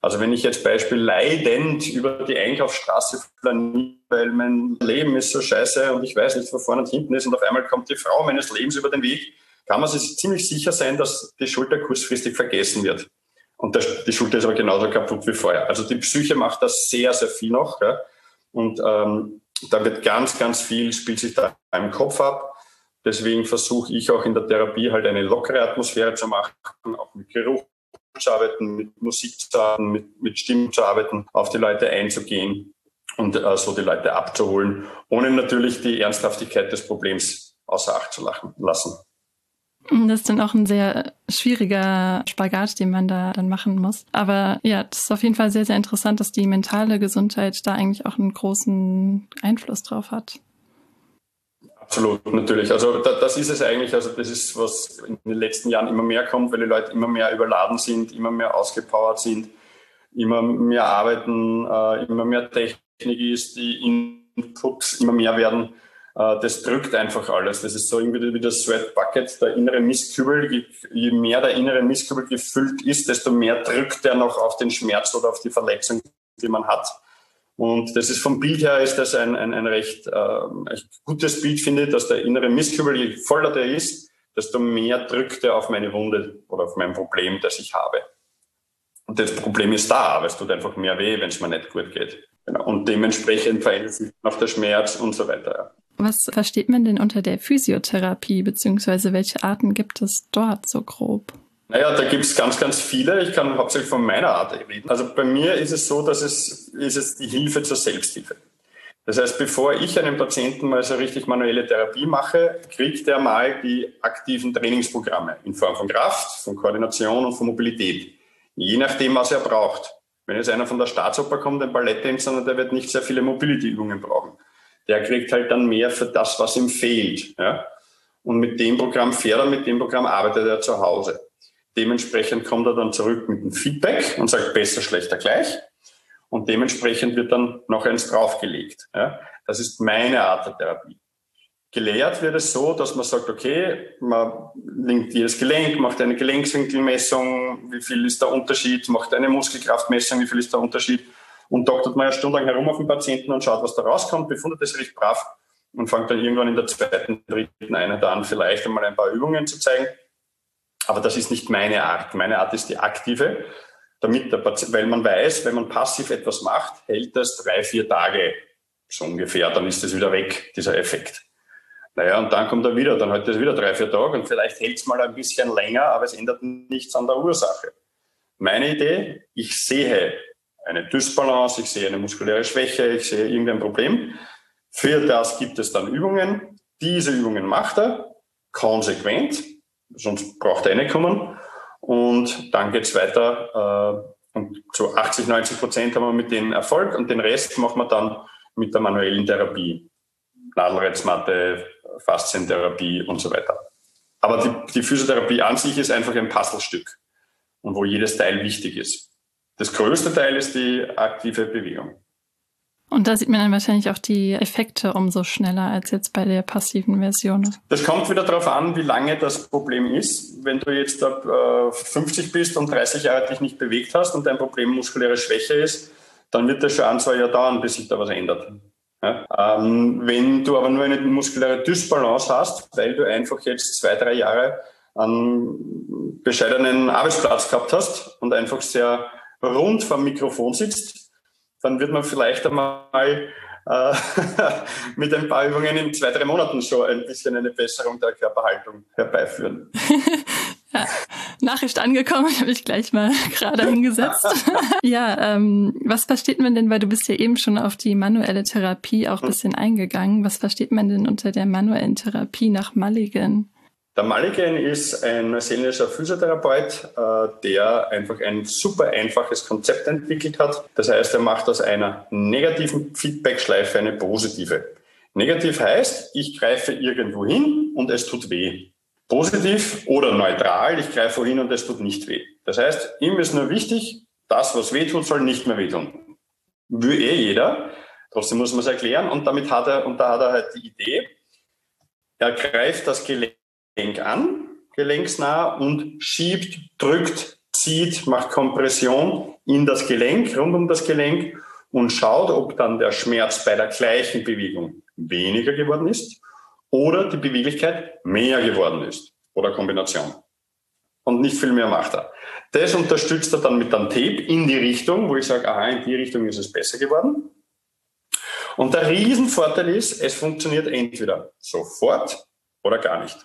Also wenn ich jetzt Beispiel leidend über die Einkaufsstraße planiere, weil mein Leben ist so scheiße und ich weiß nicht, wo vorne und hinten ist und auf einmal kommt die Frau meines Lebens über den Weg, kann man sich ziemlich sicher sein, dass die Schulter kurzfristig vergessen wird. Und die Schulter ist aber genauso kaputt wie vorher. Also die Psyche macht das sehr, sehr viel noch. Ja? Und ähm, da wird ganz, ganz viel, spielt sich da im Kopf ab. Deswegen versuche ich auch in der Therapie halt eine lockere Atmosphäre zu machen, auch mit Geruch zu arbeiten, mit Musik zu arbeiten, mit, mit Stimmen zu arbeiten, auf die Leute einzugehen und äh, so die Leute abzuholen, ohne natürlich die Ernsthaftigkeit des Problems außer Acht zu lassen. Das ist dann auch ein sehr schwieriger Spagat, den man da dann machen muss. Aber ja, das ist auf jeden Fall sehr, sehr interessant, dass die mentale Gesundheit da eigentlich auch einen großen Einfluss drauf hat. Absolut, natürlich. Also da, das ist es eigentlich. Also das ist, was in den letzten Jahren immer mehr kommt, weil die Leute immer mehr überladen sind, immer mehr ausgepowert sind, immer mehr arbeiten, äh, immer mehr Technik ist, die Inputs immer mehr werden. Äh, das drückt einfach alles. Das ist so irgendwie wie das Sweat Bucket, der innere Mistkübel. Je mehr der innere Mistkübel gefüllt ist, desto mehr drückt er noch auf den Schmerz oder auf die Verletzung, die man hat. Und das ist vom Bild her ist das ein, ein, ein recht, äh, ein gutes Bild, finde ich, dass der innere Mistkübel, je voller der ist, desto mehr drückt er auf meine Wunde oder auf mein Problem, das ich habe. Und das Problem ist da, aber es tut einfach mehr weh, wenn es mir nicht gut geht. Genau. Und dementsprechend verändert sich auch der Schmerz und so weiter. Ja. Was versteht man denn unter der Physiotherapie, beziehungsweise welche Arten gibt es dort so grob? Naja, da gibt es ganz, ganz viele. Ich kann hauptsächlich von meiner Art reden. Also bei mir ist es so, dass es, ist es die Hilfe zur Selbsthilfe. Das heißt, bevor ich einem Patienten mal so richtig manuelle Therapie mache, kriegt er mal die aktiven Trainingsprogramme in Form von Kraft, von Koordination und von Mobilität. Je nachdem, was er braucht. Wenn jetzt einer von der Staatsoper kommt, ein Balletttänzer, der wird nicht sehr viele Mobility-Übungen brauchen der kriegt halt dann mehr für das, was ihm fehlt. Ja? Und mit dem Programm fährt er, mit dem Programm arbeitet er zu Hause. Dementsprechend kommt er dann zurück mit dem Feedback und sagt besser, schlechter, gleich. Und dementsprechend wird dann noch eins draufgelegt. Ja? Das ist meine Art der Therapie. Gelehrt wird es so, dass man sagt, okay, man linkt jedes Gelenk, macht eine Gelenkswinkelmessung, wie viel ist der Unterschied, macht eine Muskelkraftmessung, wie viel ist der Unterschied und doktert mal eine Stunde lang herum auf den Patienten und schaut, was da rauskommt, befundet es recht brav und fängt dann irgendwann in der zweiten, dritten Einheit an, vielleicht einmal ein paar Übungen zu zeigen. Aber das ist nicht meine Art. Meine Art ist die aktive, damit der Patient, weil man weiß, wenn man passiv etwas macht, hält das drei, vier Tage so ungefähr, dann ist es wieder weg, dieser Effekt. Naja, und dann kommt er wieder, dann hält es wieder drei, vier Tage und vielleicht hält es mal ein bisschen länger, aber es ändert nichts an der Ursache. Meine Idee, ich sehe eine Dysbalance, ich sehe eine muskuläre Schwäche, ich sehe irgendein Problem. Für das gibt es dann Übungen. Diese Übungen macht er konsequent, sonst braucht er nicht kommen. Und dann geht es weiter. Äh, und zu 80, 90 Prozent haben wir mit denen Erfolg und den Rest machen wir dann mit der manuellen Therapie. Nadelreizmatte, Faszientherapie und so weiter. Aber die, die Physiotherapie an sich ist einfach ein Puzzlestück und wo jedes Teil wichtig ist. Das größte Teil ist die aktive Bewegung. Und da sieht man dann wahrscheinlich auch die Effekte umso schneller als jetzt bei der passiven Version. Das kommt wieder darauf an, wie lange das Problem ist. Wenn du jetzt ab äh, 50 bist und 30 Jahre dich nicht bewegt hast und dein Problem muskuläre Schwäche ist, dann wird das schon ein, zwei Jahre dauern, bis sich da was ändert. Ja? Ähm, wenn du aber nur eine muskuläre Dysbalance hast, weil du einfach jetzt zwei, drei Jahre einen bescheidenen Arbeitsplatz gehabt hast und einfach sehr rund vom Mikrofon sitzt, dann wird man vielleicht einmal äh, <laughs> mit ein paar Übungen in zwei, drei Monaten schon ein bisschen eine Besserung der Körperhaltung herbeiführen. <laughs> ja, Nachricht angekommen, <laughs> habe ich gleich mal gerade hingesetzt. ja, ähm, was versteht man denn, weil du bist ja eben schon auf die manuelle Therapie auch ein bisschen eingegangen, was versteht man denn unter der manuellen Therapie nach Mulligan? Der Maligen ist ein neuseeländischer Physiotherapeut, äh, der einfach ein super einfaches Konzept entwickelt hat. Das heißt, er macht aus einer negativen Feedback-Schleife eine positive. Negativ heißt, ich greife irgendwo hin und es tut weh. Positiv oder neutral, ich greife wohin und es tut nicht weh. Das heißt, ihm ist nur wichtig, das, was weh tut, soll nicht mehr wehtun. Will eh jeder. Trotzdem muss man es erklären. Und damit hat er, und da hat er halt die Idee, er greift das Gelenk an, gelenksnah und schiebt, drückt, zieht, macht Kompression in das Gelenk, rund um das Gelenk und schaut, ob dann der Schmerz bei der gleichen Bewegung weniger geworden ist oder die Beweglichkeit mehr geworden ist oder Kombination. Und nicht viel mehr macht er. Das unterstützt er dann mit einem Tape in die Richtung, wo ich sage, aha, in die Richtung ist es besser geworden. Und der Riesenvorteil ist, es funktioniert entweder sofort oder gar nicht.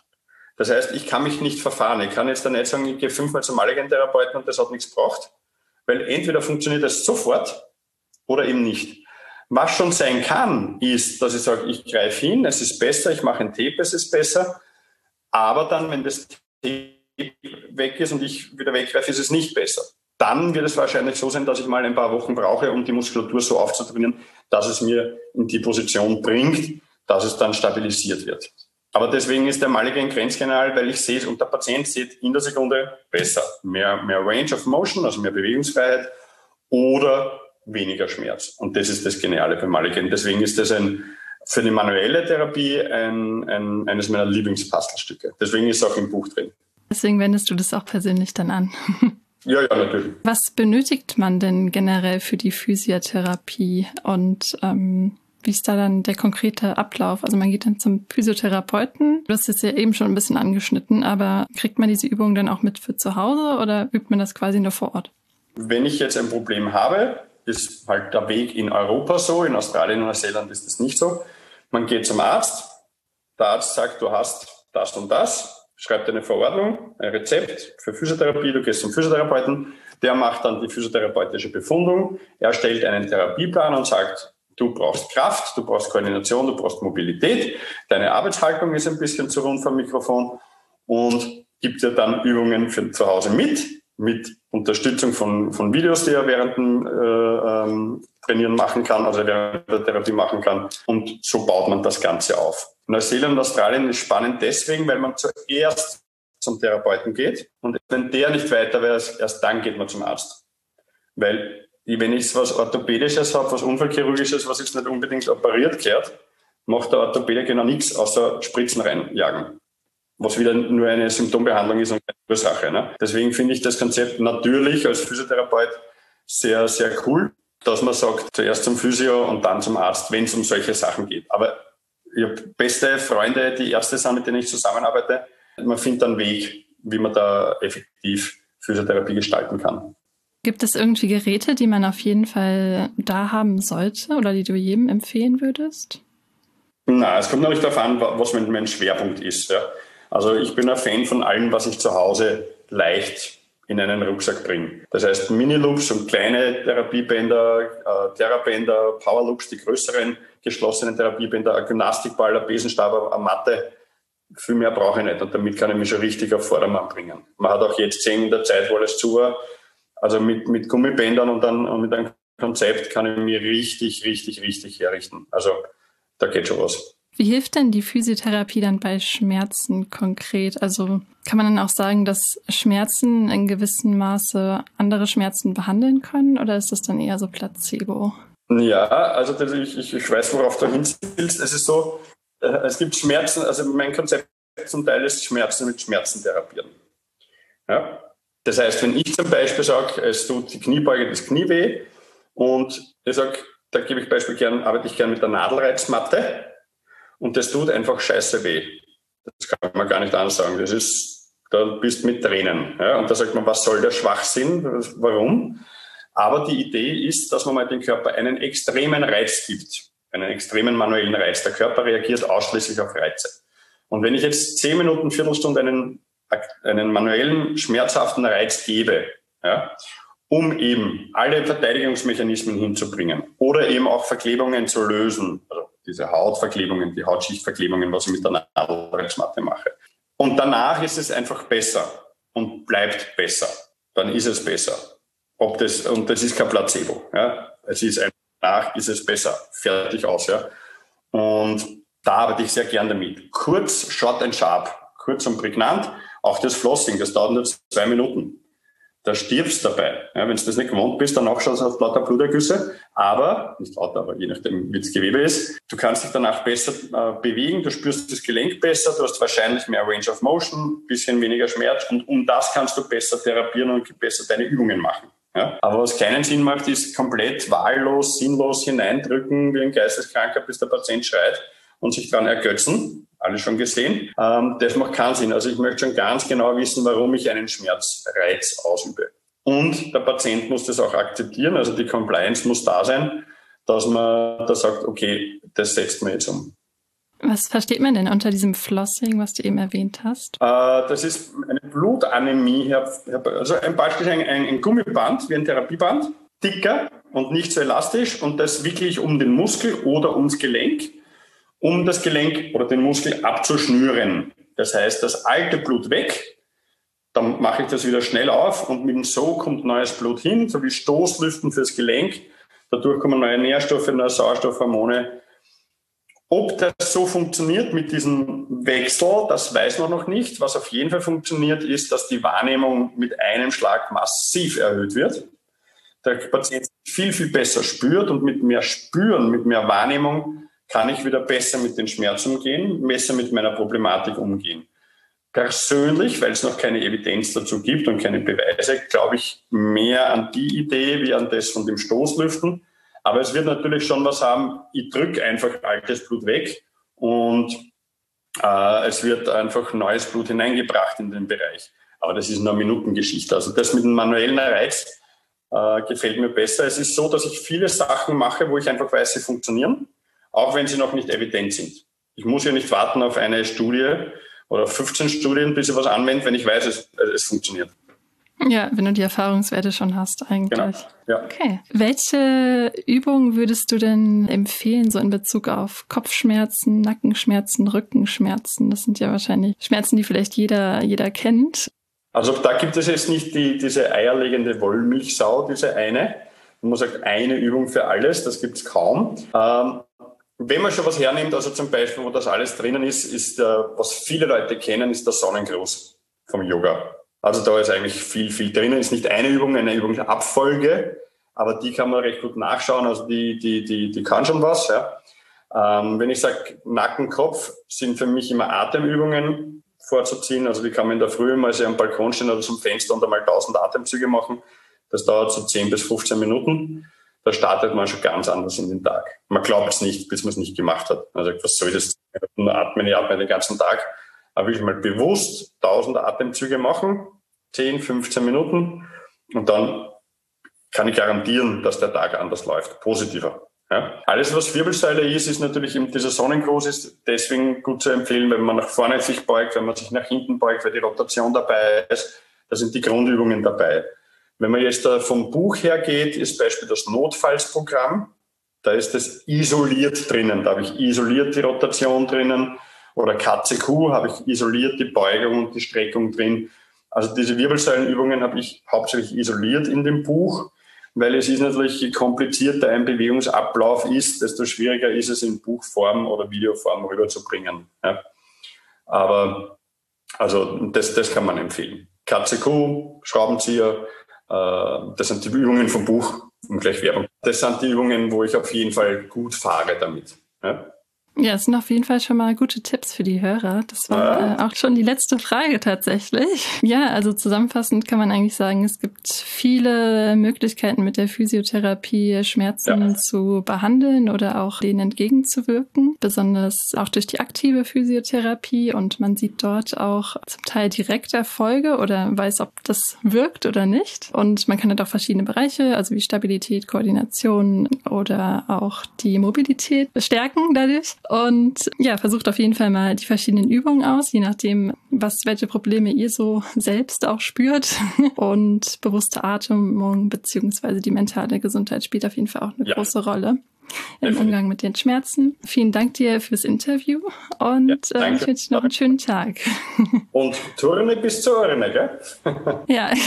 Das heißt, ich kann mich nicht verfahren. Ich kann jetzt dann nicht sagen, ich gehe fünfmal zum Allergentherapeuten und das hat nichts gebraucht, weil entweder funktioniert es sofort oder eben nicht. Was schon sein kann, ist, dass ich sage, ich greife hin, es ist besser, ich mache ein Tape, es ist besser, aber dann, wenn das Tape weg ist und ich wieder weggreife, ist es nicht besser. Dann wird es wahrscheinlich so sein, dass ich mal ein paar Wochen brauche, um die Muskulatur so aufzutrainieren, dass es mir in die Position bringt, dass es dann stabilisiert wird. Aber deswegen ist der Mulligan Grenzkanal, weil ich sehe es und der Patient sieht in der Sekunde besser. Mehr, mehr Range of Motion, also mehr Bewegungsfreiheit oder weniger Schmerz. Und das ist das Geniale beim Mulligan. Deswegen ist das ein, für die manuelle Therapie ein, ein, eines meiner Lieblingspuzzlestücke. Deswegen ist es auch im Buch drin. Deswegen wendest du das auch persönlich dann an. <laughs> Ja, ja, natürlich. Was benötigt man denn generell für die Physiotherapie und ähm, wie ist da dann der konkrete Ablauf? Also man geht dann zum Physiotherapeuten. Du hast es ja eben schon ein bisschen angeschnitten, aber kriegt man diese Übungen dann auch mit für zu Hause oder übt man das quasi nur vor Ort? Wenn ich jetzt ein Problem habe, ist halt der Weg in Europa so, in Australien und Neuseeland ist das nicht so. Man geht zum Arzt, der Arzt sagt, du hast das und das, schreibt eine Verordnung, ein Rezept für Physiotherapie, du gehst zum Physiotherapeuten, der macht dann die physiotherapeutische Befundung, er stellt einen Therapieplan und sagt, du brauchst Kraft, du brauchst Koordination, du brauchst Mobilität, deine Arbeitshaltung ist ein bisschen zu rund vom Mikrofon und gibt dir dann Übungen für zu Hause mit, mit Unterstützung von, von Videos, die er während dem äh, ähm, Trainieren machen kann, also während der Therapie machen kann. Und so baut man das Ganze auf. Neuseeland und Australien ist spannend deswegen, weil man zuerst zum Therapeuten geht und wenn der nicht weiter weiß, erst dann geht man zum Arzt. Weil wenn ich was Orthopädisches habe, was Unfallchirurgisches, was jetzt nicht unbedingt operiert gehört, macht der Orthopäde genau nichts, außer Spritzen reinjagen. Was wieder nur eine Symptombehandlung ist und keine Ursache. Ne? Deswegen finde ich das Konzept natürlich als Physiotherapeut sehr, sehr cool, dass man sagt, zuerst zum Physio und dann zum Arzt, wenn es um solche Sachen geht. Aber ich habe beste Freunde, die Ärzte sind, mit denen ich zusammenarbeite. Man findet einen Weg, wie man da effektiv Physiotherapie gestalten kann. Gibt es irgendwie Geräte, die man auf jeden Fall da haben sollte oder die du jedem empfehlen würdest? Na, es kommt natürlich darauf an, was mein, Schwerpunkt ist. Ja. Also ich bin ein Fan von allem, was ich zu Hause leicht in einen Rucksack bringe. Das heißt Mini-Loops und kleine Therapiebänder, äh, Therabänder, Power-Loops, die größeren geschlossenen Therapiebänder, ein Gymnastikball, ein Besenstab, eine Matte. Viel mehr brauche ich nicht und damit kann ich mich schon richtig auf Vordermann bringen. Man hat auch jetzt gesehen in der Zeit, wo alles zu war, also mit, mit Gummibändern und dann und mit einem Konzept kann ich mir richtig, richtig, richtig herrichten. Also da geht schon was. Wie hilft denn die Physiotherapie dann bei Schmerzen konkret? Also kann man dann auch sagen, dass Schmerzen in gewissem Maße andere Schmerzen behandeln können oder ist das dann eher so Placebo? Ja, also das, ich, ich weiß, worauf du hin willst. Es ist so, äh, es gibt Schmerzen, also mein Konzept zum Teil ist Schmerzen mit Schmerzen therapieren. Ja? Das heißt, wenn ich zum Beispiel sage, es tut die Kniebeuge, das Knie weh und ich sage, da gebe ich Beispiel gern, arbeite ich gern mit der Nadelreizmatte und das tut einfach scheiße weh. Das kann man gar nicht ansagen. Das ist, da bist mit Tränen. Ja? Und da sagt man, was soll der Schwachsinn? Warum? Aber die Idee ist, dass man mal dem Körper einen extremen Reiz gibt, einen extremen manuellen Reiz. Der Körper reagiert ausschließlich auf Reize. Und wenn ich jetzt zehn Minuten, Viertelstunde einen einen manuellen, schmerzhaften Reiz gebe, ja, um eben alle Verteidigungsmechanismen hinzubringen oder eben auch Verklebungen zu lösen, also diese Hautverklebungen, die Hautschichtverklebungen, was ich mit der Nadelreizmatte mache, Und danach ist es einfach besser und bleibt besser. Dann ist es besser. Ob das, und das ist kein Placebo. Ja? Es ist einfach, danach ist es besser. Fertig aus. Ja? Und da arbeite ich sehr gern damit. Kurz, short and sharp. Kurz und prägnant. Auch das Flossing, das dauert nur zwei Minuten da stirbst dabei. Ja, wenn du das nicht gewohnt bist, danach schaust du auf lauter Blutergüsse, aber, nicht lauter, aber je nachdem, wie das Gewebe ist, du kannst dich danach besser äh, bewegen, du spürst das Gelenk besser, du hast wahrscheinlich mehr Range of Motion, bisschen weniger Schmerz und um das kannst du besser therapieren und besser deine Übungen machen. Ja? Aber was keinen Sinn macht, ist komplett wahllos, sinnlos hineindrücken, wie ein Geisteskranker, bis der Patient schreit und sich daran ergötzen. Alle schon gesehen. Ähm, das macht keinen Sinn. Also ich möchte schon ganz genau wissen, warum ich einen Schmerzreiz ausübe. Und der Patient muss das auch akzeptieren. Also die Compliance muss da sein, dass man da sagt, okay, das setzt man jetzt um. Was versteht man denn unter diesem Flossing, was du eben erwähnt hast? Äh, das ist eine Blutanämie. Also ein Beispiel ein, ein Gummiband, wie ein Therapieband, dicker und nicht so elastisch und das wirklich um den Muskel oder ums Gelenk um das Gelenk oder den Muskel abzuschnüren. Das heißt, das alte Blut weg, dann mache ich das wieder schnell auf und mit dem So kommt neues Blut hin, so wie Stoßlüften fürs Gelenk. Dadurch kommen neue Nährstoffe, neue Sauerstoffhormone. Ob das so funktioniert mit diesem Wechsel, das weiß man noch nicht. Was auf jeden Fall funktioniert, ist, dass die Wahrnehmung mit einem Schlag massiv erhöht wird. Der Patient viel, viel besser spürt und mit mehr Spüren, mit mehr Wahrnehmung kann ich wieder besser mit den Schmerzen umgehen, besser mit meiner Problematik umgehen. Persönlich, weil es noch keine Evidenz dazu gibt und keine Beweise, glaube ich mehr an die Idee wie an das von dem Stoßlüften. Aber es wird natürlich schon was haben, ich drücke einfach altes Blut weg und äh, es wird einfach neues Blut hineingebracht in den Bereich. Aber das ist nur eine Minutengeschichte. Also das mit dem manuellen Reiz äh, gefällt mir besser. Es ist so, dass ich viele Sachen mache, wo ich einfach weiß, sie funktionieren auch wenn sie noch nicht evident sind. Ich muss ja nicht warten auf eine Studie oder 15 Studien, bis ich was anwende, wenn ich weiß, es, es funktioniert. Ja, wenn du die Erfahrungswerte schon hast eigentlich. Genau. Ja. Okay. Welche Übungen würdest du denn empfehlen, so in Bezug auf Kopfschmerzen, Nackenschmerzen, Rückenschmerzen? Das sind ja wahrscheinlich Schmerzen, die vielleicht jeder, jeder kennt. Also da gibt es jetzt nicht die, diese eierlegende Wollmilchsau, diese eine. Man sagt, eine Übung für alles, das gibt es kaum. Ähm, wenn man schon was hernimmt, also zum Beispiel, wo das alles drinnen ist, ist der, was viele Leute kennen, ist der Sonnengruß vom Yoga. Also da ist eigentlich viel, viel drinnen. Ist nicht eine Übung, eine Übungsabfolge, aber die kann man recht gut nachschauen. Also die, die, die, die kann schon was. Ja. Ähm, wenn ich sage Nacken, Kopf, sind für mich immer Atemübungen vorzuziehen. Also die kann man in der Früh mal so am Balkon stehen oder zum Fenster und einmal 1000 Atemzüge machen. Das dauert so 10 bis 15 Minuten da startet man schon ganz anders in den Tag. Man glaubt es nicht, bis man es nicht gemacht hat. Also was soll das? Nur atmen, ich atme den ganzen Tag. Aber ich mal bewusst 1000 Atemzüge machen, 10, 15 Minuten und dann kann ich garantieren, dass der Tag anders läuft, positiver. Ja. Alles, was Wirbelsäule ist, ist natürlich eben dieser Sonnengruß ist deswegen gut zu empfehlen, wenn man nach vorne sich beugt, wenn man sich nach hinten beugt, weil die Rotation dabei ist. Da sind die Grundübungen dabei. Wenn man jetzt vom Buch her geht, ist Beispiel das Notfallsprogramm. Da ist das isoliert drinnen. Da habe ich isoliert die Rotation drinnen. Oder Katze Kuh habe ich isoliert die Beugung und die Streckung drin. Also diese Wirbelsäulenübungen habe ich hauptsächlich isoliert in dem Buch, weil es ist natürlich, je komplizierter ein Bewegungsablauf ist, desto schwieriger ist es in Buchform oder Videoform rüberzubringen. Ja. Aber also das, das kann man empfehlen. Katze Kuh, Schraubenzieher, das sind die Übungen vom Buch und gleich Werbung. Das sind die Übungen, wo ich auf jeden Fall gut fahre damit. Ja? Ja, es sind auf jeden Fall schon mal gute Tipps für die Hörer. Das war äh, auch schon die letzte Frage tatsächlich. <laughs> Ja, also zusammenfassend kann man eigentlich sagen, es gibt viele Möglichkeiten mit der Physiotherapie Schmerzen ja. zu behandeln oder auch denen entgegenzuwirken, besonders auch durch die aktive Physiotherapie und man sieht dort auch zum Teil direkt Erfolge oder weiß, ob das wirkt oder nicht. Und man kann halt auch verschiedene Bereiche, also wie Stabilität, Koordination oder auch die Mobilität stärken dadurch. Und ja, versucht auf jeden Fall mal die verschiedenen Übungen aus, je nachdem, was, welche Probleme ihr so selbst auch spürt. <laughs> Und bewusste Atmung beziehungsweise die mentale Gesundheit spielt auf jeden Fall auch eine ja. große Rolle. im Umgang mit den Schmerzen. Vielen Dank dir fürs Interview und ja, äh, ich wünsche noch einen schönen Tag. <laughs> Und Turne bis zur Urne, gell? Ja. <laughs>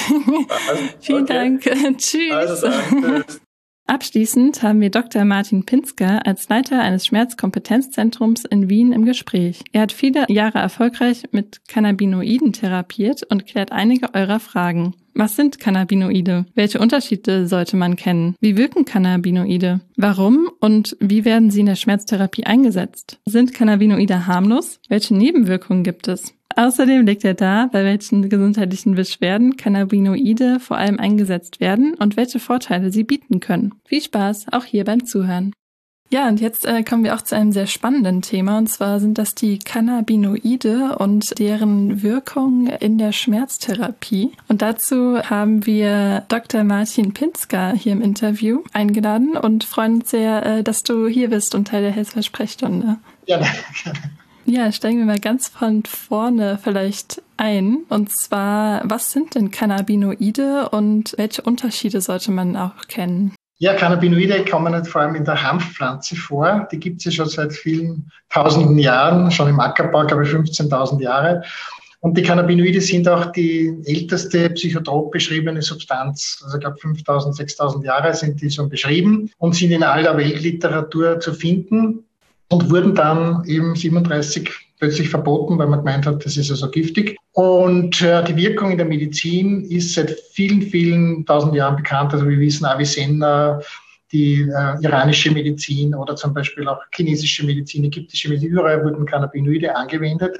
Also, Vielen okay. Dank. Tschüss. Also. Abschließend haben wir Dr. Martin Pinsker als Leiter eines Schmerzkompetenzzentrums in Wien im Gespräch. Er hat viele Jahre erfolgreich mit Cannabinoiden therapiert und klärt einige eurer Fragen. Was sind Cannabinoide? Welche Unterschiede sollte man kennen? Wie wirken Cannabinoide? Warum und wie werden sie in der Schmerztherapie eingesetzt? Sind Cannabinoide harmlos? Welche Nebenwirkungen gibt es? Außerdem legt er dar, bei welchen gesundheitlichen Beschwerden Cannabinoide vor allem eingesetzt werden und welche Vorteile sie bieten können. Viel Spaß auch hier beim Zuhören. Ja, und jetzt äh, kommen wir auch zu einem sehr spannenden Thema, und zwar sind das die Cannabinoide und deren Wirkung in der Schmerztherapie. Und dazu haben wir Dr. Martin Pinsker hier im Interview eingeladen und freuen uns sehr, äh, dass du hier bist und Teil der Helfer Sprechstunde. Ja, danke. Ja, steigen wir mal ganz von vorne vielleicht ein. Und zwar, was sind denn Cannabinoide und welche Unterschiede sollte man auch kennen? Ja, Cannabinoide kommen vor allem in der Hanfpflanze vor. Die gibt es ja schon seit vielen tausenden Jahren, schon im Ackerbau, glaube ich, 15.000 Jahre. Und die Cannabinoide sind auch die älteste psychotrop beschriebene Substanz. Also ich glaube 5000, 6000 Jahre sind die schon beschrieben und sind in aller Weltliteratur zu finden und wurden dann eben 37 plötzlich verboten, weil man gemeint hat, das ist ja so giftig. Und äh, die Wirkung in der Medizin ist seit vielen, vielen tausend Jahren bekannt. Also wir wissen Avicenna, die äh, iranische Medizin oder zum Beispiel auch chinesische Medizin, ägyptische Medizin, überall wurden Cannabinoide angewendet.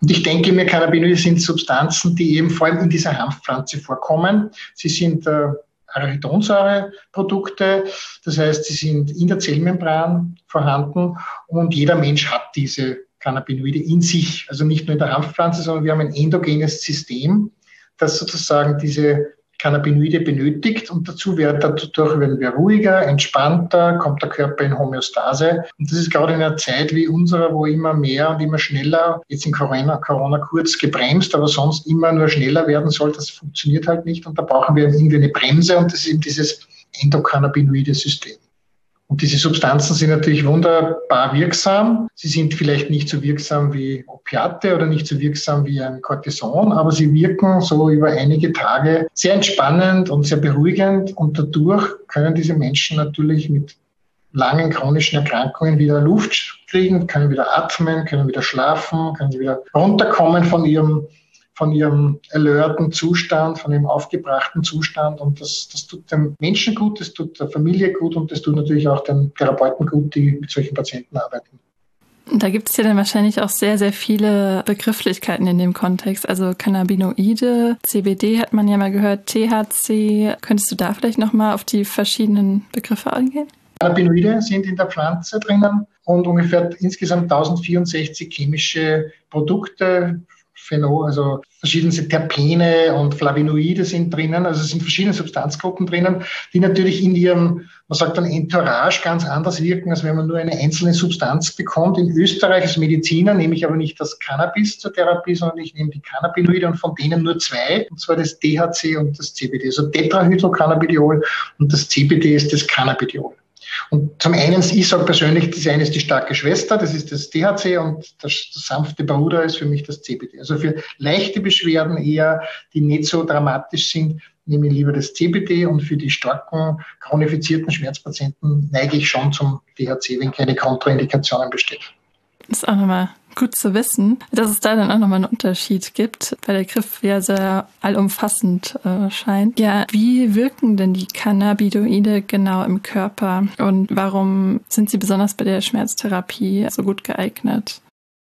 Und ich denke mir, Cannabinoide sind Substanzen, die eben vor allem in dieser Hanfpflanze vorkommen. Sie sind äh, Arachidonsäureprodukte. Das heißt, sie sind in der Zellmembran vorhanden und jeder Mensch hat diese Cannabinoide in sich. Also nicht nur in der Hanfpflanze, sondern wir haben ein endogenes System, das sozusagen diese Cannabinoide benötigt und dazu werden, dadurch werden wir ruhiger, entspannter, kommt der Körper in Homöostase. Und das ist gerade in einer Zeit wie unserer, wo immer mehr und immer schneller, jetzt in Corona, Corona kurz gebremst, aber sonst immer nur schneller werden soll, das funktioniert halt nicht und da brauchen wir irgendwie eine Bremse und das ist eben dieses endokannabinoide System. Und diese Substanzen sind natürlich wunderbar wirksam. Sie sind vielleicht nicht so wirksam wie Opiate oder nicht so wirksam wie ein Cortison, aber sie wirken so über einige Tage sehr entspannend und sehr beruhigend. Und dadurch können diese Menschen natürlich mit langen chronischen Erkrankungen wieder Luft kriegen, können wieder atmen, können wieder schlafen, können wieder runterkommen von ihrem von ihrem alerten Zustand, von ihrem aufgebrachten Zustand. Und das, das tut dem Menschen gut, das tut der Familie gut und das tut natürlich auch den Therapeuten gut, die mit solchen Patienten arbeiten. Da gibt es ja dann wahrscheinlich auch sehr, sehr viele Begrifflichkeiten in dem Kontext. Also Cannabinoide, CBD hat man ja mal gehört, THC. Könntest du da vielleicht nochmal auf die verschiedenen Begriffe eingehen? Cannabinoide sind in der Pflanze drinnen und ungefähr insgesamt 1064 chemische Produkte, Phenol, also verschiedenste Terpene und Flavonoide sind drinnen, also es sind verschiedene Substanzgruppen drinnen, die natürlich in ihrem, man sagt dann Entourage ganz anders wirken, als wenn man nur eine einzelne Substanz bekommt. In Österreich als Mediziner nehme ich aber nicht das Cannabis zur Therapie, sondern ich nehme die Cannabinoide und von denen nur zwei, und zwar das THC und das CBD, also Tetrahydrocannabidiol und das CBD ist das Cannabidiol. Und zum einen, ich sage persönlich, das eine ist die starke Schwester, das ist das THC und das, das, sanfte Bruder ist für mich das CBD. Also für leichte Beschwerden eher, die nicht so dramatisch sind, nehme ich lieber das CBD und für die starken chronifizierten Schmerzpatienten neige ich schon zum THC, wenn keine Kontraindikationen bestehen. Das ist auch nochmal gut zu wissen, dass es da dann auch nochmal einen Unterschied gibt, weil der Griff ja sehr allumfassend äh, scheint. Ja, wie wirken denn die Cannabinoide genau im Körper und warum sind sie besonders bei der Schmerztherapie so gut geeignet?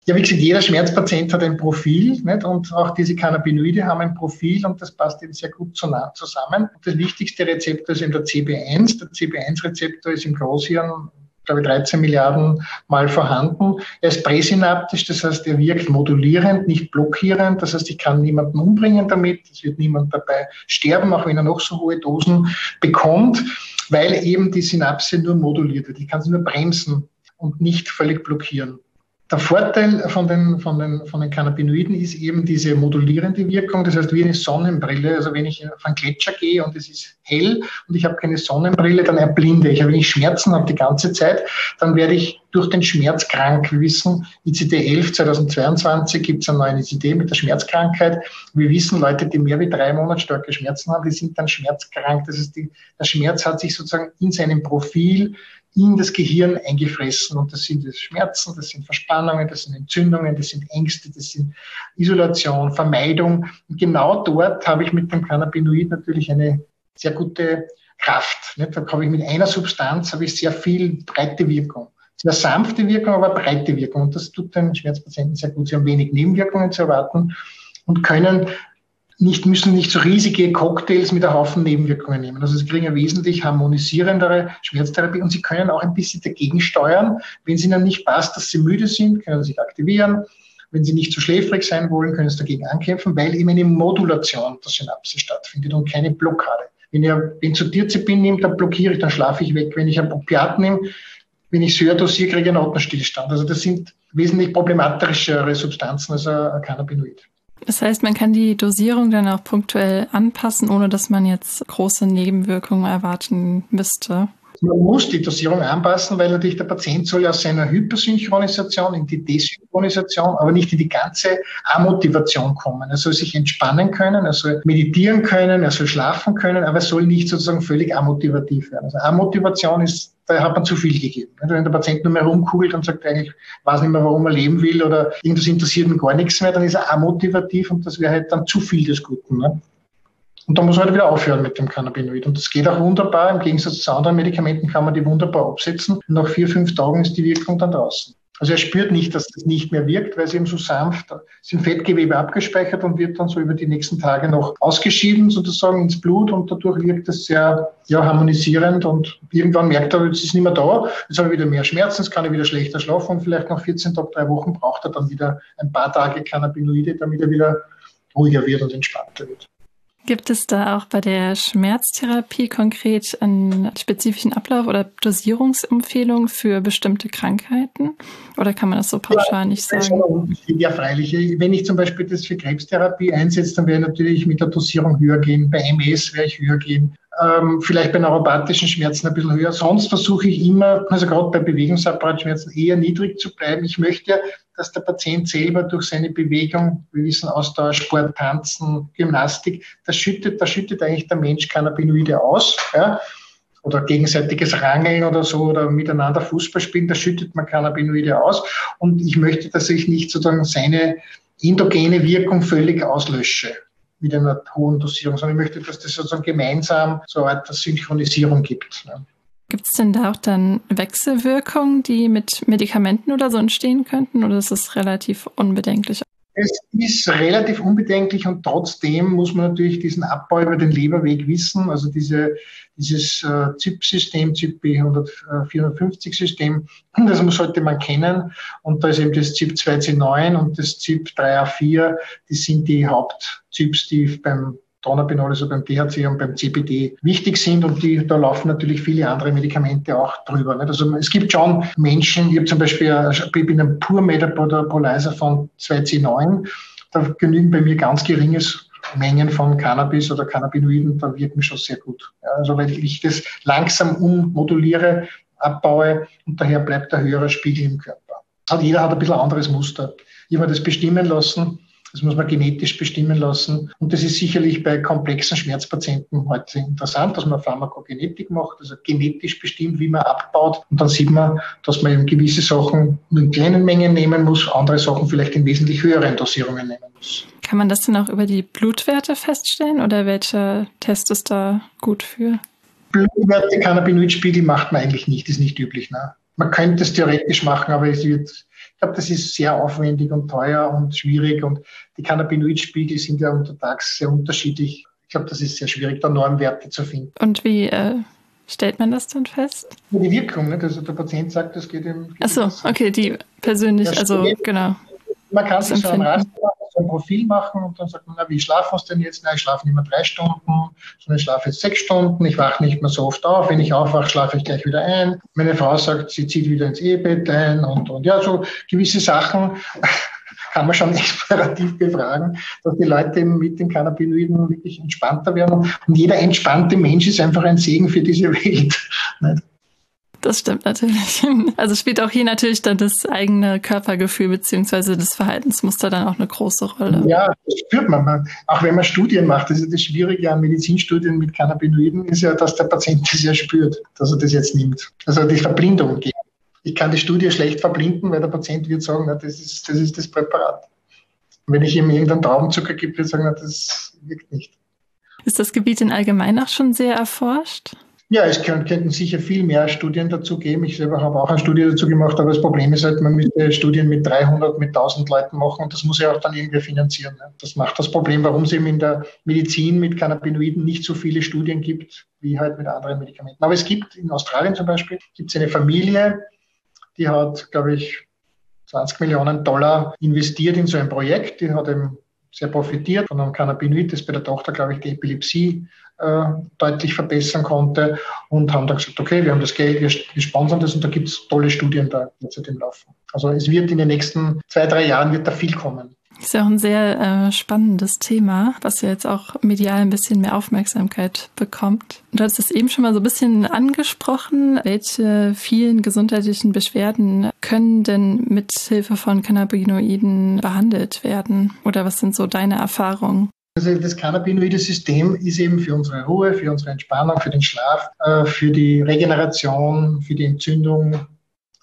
Ja, wie gesagt, jeder Schmerzpatient hat ein Profil nicht? und auch diese Cannabinoide haben ein Profil und das passt eben sehr gut zusammen. Das wichtigste Rezeptor ist eben der CB1. Der CB1-Rezeptor ist im Großhirn glaube ich, 13 Milliarden Mal vorhanden. Er ist präsynaptisch, das heißt, er wirkt modulierend, nicht blockierend. Das heißt, ich kann niemanden umbringen damit. Es wird niemand dabei sterben, auch wenn er noch so hohe Dosen bekommt, weil eben die Synapse nur moduliert wird. Ich kann sie nur bremsen und nicht völlig blockieren. Der Vorteil von den, von, den, von den Cannabinoiden ist eben diese modulierende Wirkung. Das heißt, wie eine Sonnenbrille. Also wenn ich auf einen Gletscher gehe und es ist hell und ich habe keine Sonnenbrille, dann erblinde ich. Aber wenn ich Schmerzen habe die ganze Zeit, dann werde ich durch den Schmerz krank. Wir wissen, ICD-11 2022 gibt es eine neue ICD mit der Schmerzkrankheit. Wir wissen, Leute, die mehr wie drei Monate starke Schmerzen haben, die sind dann schmerzkrank. Das heißt, die, der Schmerz hat sich sozusagen in seinem Profil in das Gehirn eingefressen. Und das sind das Schmerzen, das sind Verspannungen, das sind Entzündungen, das sind Ängste, das sind Isolation, Vermeidung. Und genau dort habe ich mit dem Cannabinoid natürlich eine sehr gute Kraft. Nicht? Da habe ich mit einer Substanz habe ich sehr viel breite Wirkung. Sehr sanfte Wirkung, aber breite Wirkung. Und das tut den Schmerzpatienten sehr gut. Sie haben wenig Nebenwirkungen zu erwarten und können nicht, müssen nicht so riesige Cocktails mit einem Haufen Nebenwirkungen nehmen. Also sie kriegen eine wesentlich harmonisierendere Schmerztherapie und sie können auch ein bisschen dagegen steuern. Wenn es ihnen nicht passt, dass sie müde sind, können sie sich aktivieren. Wenn sie nicht zu schläfrig sein wollen, können sie dagegen ankämpfen, weil eben eine Modulation der Synapse stattfindet und keine Blockade. Wenn ich Benzodiazepin nehme, dann blockiere ich, dann schlafe ich weg. Wenn ich ein Opiat nehme, wenn ich höher kriege ich einen Atemstillstand. Also das sind wesentlich problematischere Substanzen als ein Cannabinoid. Das heißt, man kann die Dosierung dann auch punktuell anpassen, ohne dass man jetzt große Nebenwirkungen erwarten müsste. Man muss die Dosierung anpassen, weil natürlich der Patient soll aus seiner Hypersynchronisation in die Desynchronisation, aber nicht in die ganze Amotivation kommen. Er soll sich entspannen können, er soll meditieren können, er soll schlafen können, aber er soll nicht sozusagen völlig amotivativ werden. Also Amotivation ist da hat man zu viel gegeben. Wenn der Patient nur mehr rumkugelt und sagt eigentlich, weiß nicht mehr, warum er leben will oder irgendwas interessiert ihn gar nichts mehr, dann ist er amotivativ und das wäre halt dann zu viel des Guten. Ne? Und da muss man halt wieder aufhören mit dem Cannabinoid. Und das geht auch wunderbar. Im Gegensatz zu anderen Medikamenten kann man die wunderbar absetzen. Und nach vier, fünf Tagen ist die Wirkung dann draußen. Also er spürt nicht, dass das nicht mehr wirkt, weil es eben so sanft sind Fettgewebe abgespeichert und wird dann so über die nächsten Tage noch ausgeschieden sozusagen ins Blut und dadurch wirkt es sehr ja, harmonisierend und irgendwann merkt er, jetzt ist nicht mehr da, jetzt habe ich wieder mehr Schmerzen, jetzt kann ich wieder schlechter schlafen und vielleicht nach 14 Tagen, drei Wochen braucht er dann wieder ein paar Tage Cannabinoide, damit er wieder ruhiger wird und entspannter wird. Gibt es da auch bei der Schmerztherapie konkret einen spezifischen Ablauf oder Dosierungsempfehlungen für bestimmte Krankheiten? Oder kann man das so pauschal ja, nicht sagen? Ja, freilich. Wenn ich zum Beispiel das für Krebstherapie einsetze, dann werde ich natürlich mit der Dosierung höher gehen. Bei MS werde ich höher gehen ähm, vielleicht bei neuropathischen Schmerzen ein bisschen höher. Sonst versuche ich immer, also gerade bei Bewegungsapparatschmerzen, eher niedrig zu bleiben. Ich möchte, dass der Patient selber durch seine Bewegung, wir wissen Austausch, Sport, Tanzen, Gymnastik, das schüttet, da schüttet eigentlich der Mensch Cannabinoide aus. Ja? oder gegenseitiges Rangeln oder so oder miteinander Fußball spielen, da schüttet man Cannabinoide aus. Und ich möchte, dass ich nicht sozusagen seine endogene Wirkung völlig auslösche mit einer hohen Dosierung, sondern ich möchte, dass das sozusagen gemeinsam so eine Art Synchronisierung gibt. Ne? Gibt es denn da auch dann Wechselwirkungen, die mit Medikamenten oder so entstehen könnten, oder ist es relativ unbedenklich? Es ist relativ unbedenklich und trotzdem muss man natürlich diesen Abbau über den Leberweg wissen. Also diese, dieses äh, ZIP-System, ZIP-B450-System, <clears throat> das sollte man kennen. Und da ist eben das ZIP 2C9 und das ZIP 3A4, die sind die Haupt-ZIPs, die beim Dronabinol, also beim THC und beim CBD wichtig sind und die, da laufen natürlich viele andere Medikamente auch drüber. Nicht? Also es gibt schon Menschen, ich habe zum Beispiel ich bin ein Pur Metabolizer von 2C9, da genügen bei mir ganz geringes Mengen von Cannabis oder Cannabinoiden, da wirken schon sehr gut. Also weil ich das langsam ummoduliere, abbaue und daher bleibt der höhere Spiegel im Körper. Also jeder hat ein bisschen anderes Muster. Ich habe das bestimmen lassen das muss man genetisch bestimmen lassen. Und das ist sicherlich bei komplexen Schmerzpatienten heute interessant, dass man Pharmakogenetik macht, also genetisch bestimmt, wie man abbaut. Und dann sieht man, dass man eben gewisse Sachen in kleinen Mengen nehmen muss, andere Sachen vielleicht in wesentlich höheren Dosierungen nehmen muss. Kann man das denn auch über die Blutwerte feststellen oder welcher Test ist da gut für? Blutwerte, Cannabinoidspiegel macht man eigentlich nicht, ist nicht üblich. Ne? Man könnte es theoretisch machen, aber es wird ich glaube, das ist sehr aufwendig und teuer und schwierig und die Cannabinoidspiegel sind ja untertags sehr unterschiedlich. Ich glaube, das ist sehr schwierig, da Normwerte zu finden. Und wie äh, stellt man das dann fest? Die Wirkung, ne? also der Patient sagt, das geht ihm. Achso, okay, die persönlich, also genau. Man kann sich so ein Raster so ein Profil machen und dann sagt man, na, wie schlafen wir denn jetzt? Na, ich schlafe nicht mehr drei Stunden, sondern ich schlafe jetzt sechs Stunden, ich wache nicht mehr so oft auf. Wenn ich aufwache, schlafe ich gleich wieder ein. Meine Frau sagt, sie zieht wieder ins Ehebett ein und, und ja, so gewisse Sachen <laughs> kann man schon explorativ befragen, dass die Leute mit den Cannabinoiden wirklich entspannter werden. Und jeder entspannte Mensch ist einfach ein Segen für diese Welt. <laughs> Das stimmt natürlich. <laughs> Also spielt auch hier natürlich dann das eigene Körpergefühl beziehungsweise das Verhaltensmuster dann auch eine große Rolle. Ja, das spürt man. Auch wenn man Studien macht, das ist das Schwierige an Medizinstudien mit Cannabinoiden, ist ja, dass der Patient das ja spürt, dass er das jetzt nimmt. Also die Verblindung geht. Ich kann die Studie schlecht verblinden, weil der Patient wird sagen, na, das, ist, das ist das Präparat. Und wenn ich ihm irgendeinen Traubenzucker gebe, wird er sagen, na, das wirkt nicht. Ist das Gebiet in allgemein auch schon sehr erforscht? Ja, es könnten sicher viel mehr Studien dazu geben. Ich selber habe auch eine Studie dazu gemacht, aber das Problem ist halt, man müsste Studien mit 300, mit 1000 Leuten machen und das muss ja auch dann irgendwie finanzieren. Ne? Das macht das Problem, warum es eben in der Medizin mit Cannabinoiden nicht so viele Studien gibt, wie halt mit anderen Medikamenten. Aber es gibt in Australien zum Beispiel, gibt es eine Familie, die hat, glaube ich, 20 Millionen Dollar investiert in so ein Projekt. Die hat eben sehr profitiert von einem Cannabinoid, das bei der Tochter, glaube ich, die Epilepsie äh, deutlich verbessern konnte und haben dann gesagt, okay, wir haben das Geld, wir, sponsern das und da gibt es tolle Studien da jetzt im Laufen. Also es wird in den nächsten zwei, drei Jahren wird da viel kommen. Ist ja auch ein sehr äh, spannendes Thema, was ja jetzt auch medial ein bisschen mehr Aufmerksamkeit bekommt. Du hast es eben schon mal so ein bisschen angesprochen. Welche vielen gesundheitlichen Beschwerden können denn mit Hilfe von Cannabinoiden behandelt werden? Oder was sind so deine Erfahrungen? Also das cannabinoide System ist eben für unsere Ruhe, für unsere Entspannung, für den Schlaf, äh, für die Regeneration, für die Entzündung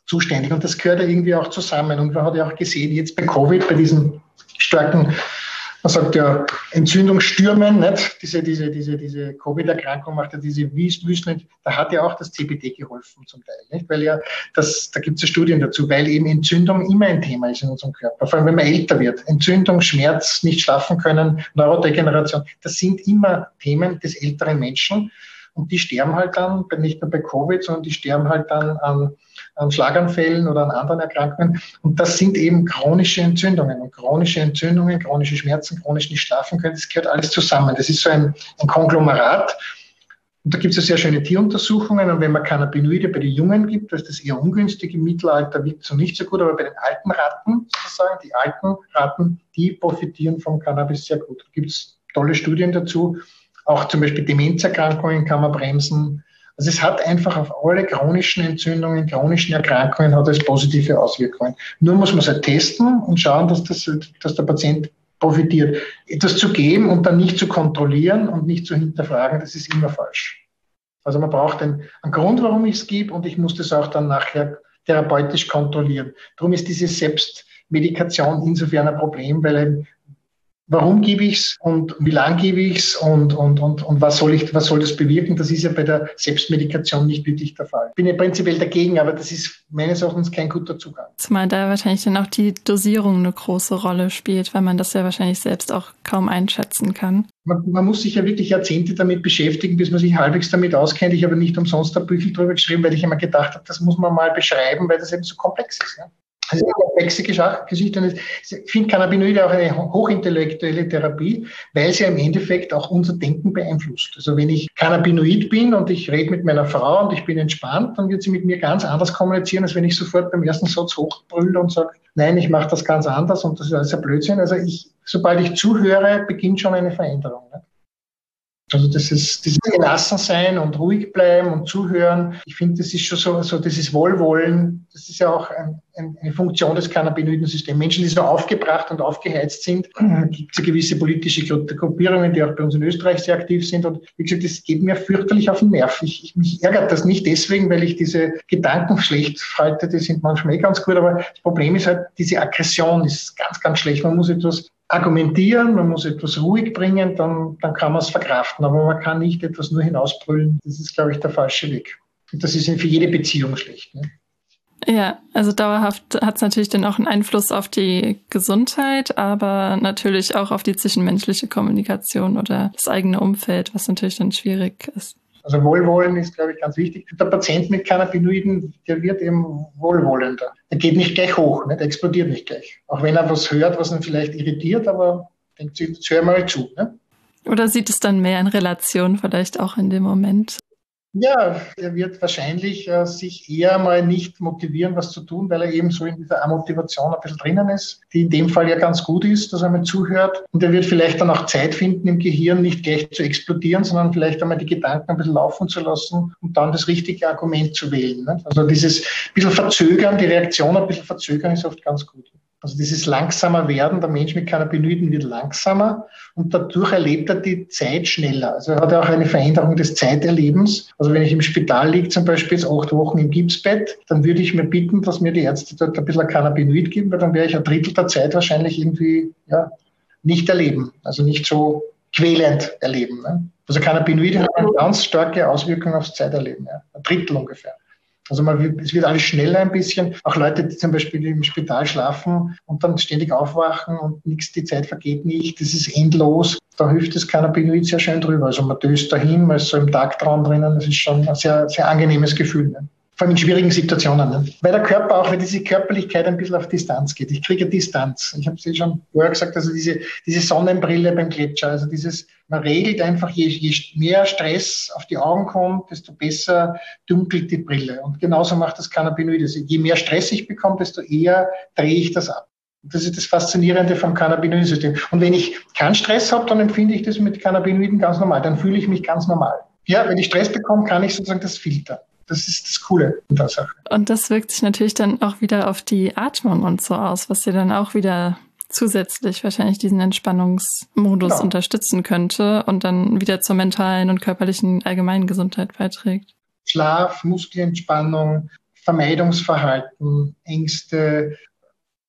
zuständig. Und das gehört ja irgendwie auch zusammen. Und man hat ja auch gesehen, jetzt bei Covid, bei diesen starken, man sagt ja, Entzündungsstürmen, nicht? Diese, diese, diese, diese Covid-Erkrankung macht ja diese Wüsten, da hat ja auch das CBD geholfen zum Teil, nicht? Weil ja, das, da gibt es ja Studien dazu, weil eben Entzündung immer ein Thema ist in unserem Körper, vor allem wenn man älter wird. Entzündung, Schmerz, nicht schlafen können, Neurodegeneration, das sind immer Themen des älteren Menschen. Und die sterben halt dann, nicht nur bei Covid, sondern die sterben halt dann an an Schlaganfällen oder an anderen Erkrankungen. Und das sind eben chronische Entzündungen. Und chronische Entzündungen, chronische Schmerzen, chronisch nicht schlafen können, das gehört alles zusammen. Das ist so ein, ein Konglomerat. Und da gibt es ja sehr schöne Tieruntersuchungen. Und wenn man Cannabinoide bei den Jungen gibt, ist das eher ungünstig. Im Mittelalter wirkt so nicht so gut. Aber bei den alten Ratten, sozusagen, die alten Ratten, die profitieren vom Cannabis sehr gut. Da gibt es tolle Studien dazu. Auch zum Beispiel Demenzerkrankungen kann man bremsen. Also es hat einfach auf alle chronischen Entzündungen, chronischen Erkrankungen hat es positive Auswirkungen. Nur muss man es halt testen und schauen, dass, das, dass der Patient profitiert. Etwas zu geben und dann nicht zu kontrollieren und nicht zu hinterfragen, das ist immer falsch. Also man braucht einen, einen Grund, warum ich es gebe und ich muss das auch dann nachher therapeutisch kontrollieren. Darum ist diese Selbstmedikation insofern ein Problem, weil warum gebe ich es und wie lange gebe ich es und, und, und, und was, soll ich, was soll das bewirken? Das ist ja bei der Selbstmedikation nicht wirklich der Fall. Ich bin ja prinzipiell dagegen, aber das ist meines Erachtens kein guter Zugang. Zumal da wahrscheinlich dann auch die Dosierung eine große Rolle spielt, weil man das ja wahrscheinlich selbst auch kaum einschätzen kann. Man, man, muss sich ja wirklich Jahrzehnte damit beschäftigen, bis man sich halbwegs damit auskennt. Ich habe nicht umsonst ein Büchel drüber geschrieben, weil ich immer gedacht habe, das muss man mal beschreiben, weil das eben so komplex ist. Ja? Das ist eine komplexe Geschichte. Ich finde Cannabinoide auch eine hochintellektuelle Therapie, weil sie im Endeffekt auch unser Denken beeinflusst. Also wenn ich Cannabinoid bin und ich rede mit meiner Frau und ich bin entspannt, dann wird sie mit mir ganz anders kommunizieren, als wenn ich sofort beim ersten Satz hochbrülle und sage, nein, ich mache das ganz anders und das ist alles ein Blödsinn. Also ich, sobald ich zuhöre, beginnt schon eine Veränderung. Ne? Also das ist dieses Gelassensein und ruhig bleiben und zuhören. Ich finde, das ist schon so, so dieses Wohlwollen. Das ist ja auch ein, ein, eine Funktion des Cannabinoiden-Systems. Menschen, die so aufgebracht und aufgeheizt sind, gibt es ja gewisse politische Gruppierungen, die auch bei uns in Österreich sehr aktiv sind. Und wie gesagt, das geht mir fürchterlich auf den Nerv. Ich, ich mich ärgert das nicht deswegen, weil ich diese Gedanken schlecht halte. Die sind manchmal eh ganz gut. Aber das Problem ist halt, diese Aggression ist ganz, ganz schlecht. Man muss etwas argumentieren, man muss etwas ruhig bringen, dann, dann kann man es verkraften. Aber man kann nicht etwas nur hinausbrüllen. Das ist, glaube ich, der falsche Weg. Und das ist für jede Beziehung schlecht. Ne? Ja, also dauerhaft hat es natürlich dann auch einen Einfluss auf die Gesundheit, aber natürlich auch auf die zwischenmenschliche Kommunikation oder das eigene Umfeld, was natürlich dann schwierig ist. Also Wohlwollen ist, glaube ich, ganz wichtig. Der Patient mit Cannabinoiden, der wird eben wohlwollender. Der geht nicht gleich hoch, ne? der explodiert nicht gleich. Auch wenn er was hört, was ihn vielleicht irritiert, aber denkt sich, hör mal zu. Ne? Oder sieht es dann mehr in Relation vielleicht auch in dem Moment? Ja, er wird wahrscheinlich äh, sich eher mal nicht motivieren, was zu tun, weil er eben so in dieser Amotivation ein bisschen drinnen ist, die in dem Fall ja ganz gut ist, dass er mal zuhört. Und er wird vielleicht dann auch Zeit finden, im Gehirn nicht gleich zu explodieren, sondern vielleicht einmal die Gedanken ein bisschen laufen zu lassen und dann das richtige Argument zu wählen. Ne? Also dieses bisschen verzögern, die Reaktion ein bisschen verzögern ist oft ganz gut. Also dieses langsamer Werden, der Mensch mit Cannabinoiden wird langsamer und dadurch erlebt er die Zeit schneller. Also er hat auch eine Veränderung des Zeiterlebens. Also wenn ich im Spital liege, zum Beispiel jetzt acht Wochen im Gipsbett, dann würde ich mir bitten, dass mir die Ärzte dort ein bisschen Cannabinoid geben, weil dann wäre ich ein Drittel der Zeit wahrscheinlich irgendwie ja, nicht erleben. Also nicht so quälend erleben. Ne? Also Cannabinoide haben eine ganz starke Auswirkung aufs Zeiterleben. Ja? Ein Drittel ungefähr. Also man, es wird alles schneller ein bisschen. Auch Leute, die zum Beispiel im Spital schlafen und dann ständig aufwachen und nichts, die Zeit vergeht nicht. Das ist endlos. Da hilft das Cannabinoid sehr schön drüber. Also man döst dahin, man ist so im Tagtraum drinnen. Das ist schon ein sehr, sehr angenehmes Gefühl. Ne? Vor allem in schwierigen Situationen. Ne? Weil der Körper auch, weil diese Körperlichkeit ein bisschen auf Distanz geht. Ich kriege Distanz. Ich habe es eh schon vorher gesagt, also diese, diese Sonnenbrille beim Gletscher, also dieses, man regelt einfach, je, je mehr Stress auf die Augen kommt, desto besser dunkelt die Brille. Und genauso macht das Cannabinoid. Also je mehr Stress ich bekomme, desto eher drehe ich das ab. Das ist das Faszinierende vom Cannabinoid-System. Und wenn ich keinen Stress habe, dann empfinde ich das mit Cannabinoiden ganz normal. Dann fühle ich mich ganz normal. Ja, wenn ich Stress bekomme, kann ich sozusagen das filtern. Das ist das Coole in der Sache. Und das wirkt sich natürlich dann auch wieder auf die Atmung und so aus, was dir dann auch wieder zusätzlich wahrscheinlich diesen Entspannungsmodus genau. unterstützen könnte und dann wieder zur mentalen und körperlichen allgemeinen Gesundheit beiträgt. Schlaf, Muskelentspannung, Vermeidungsverhalten, Ängste,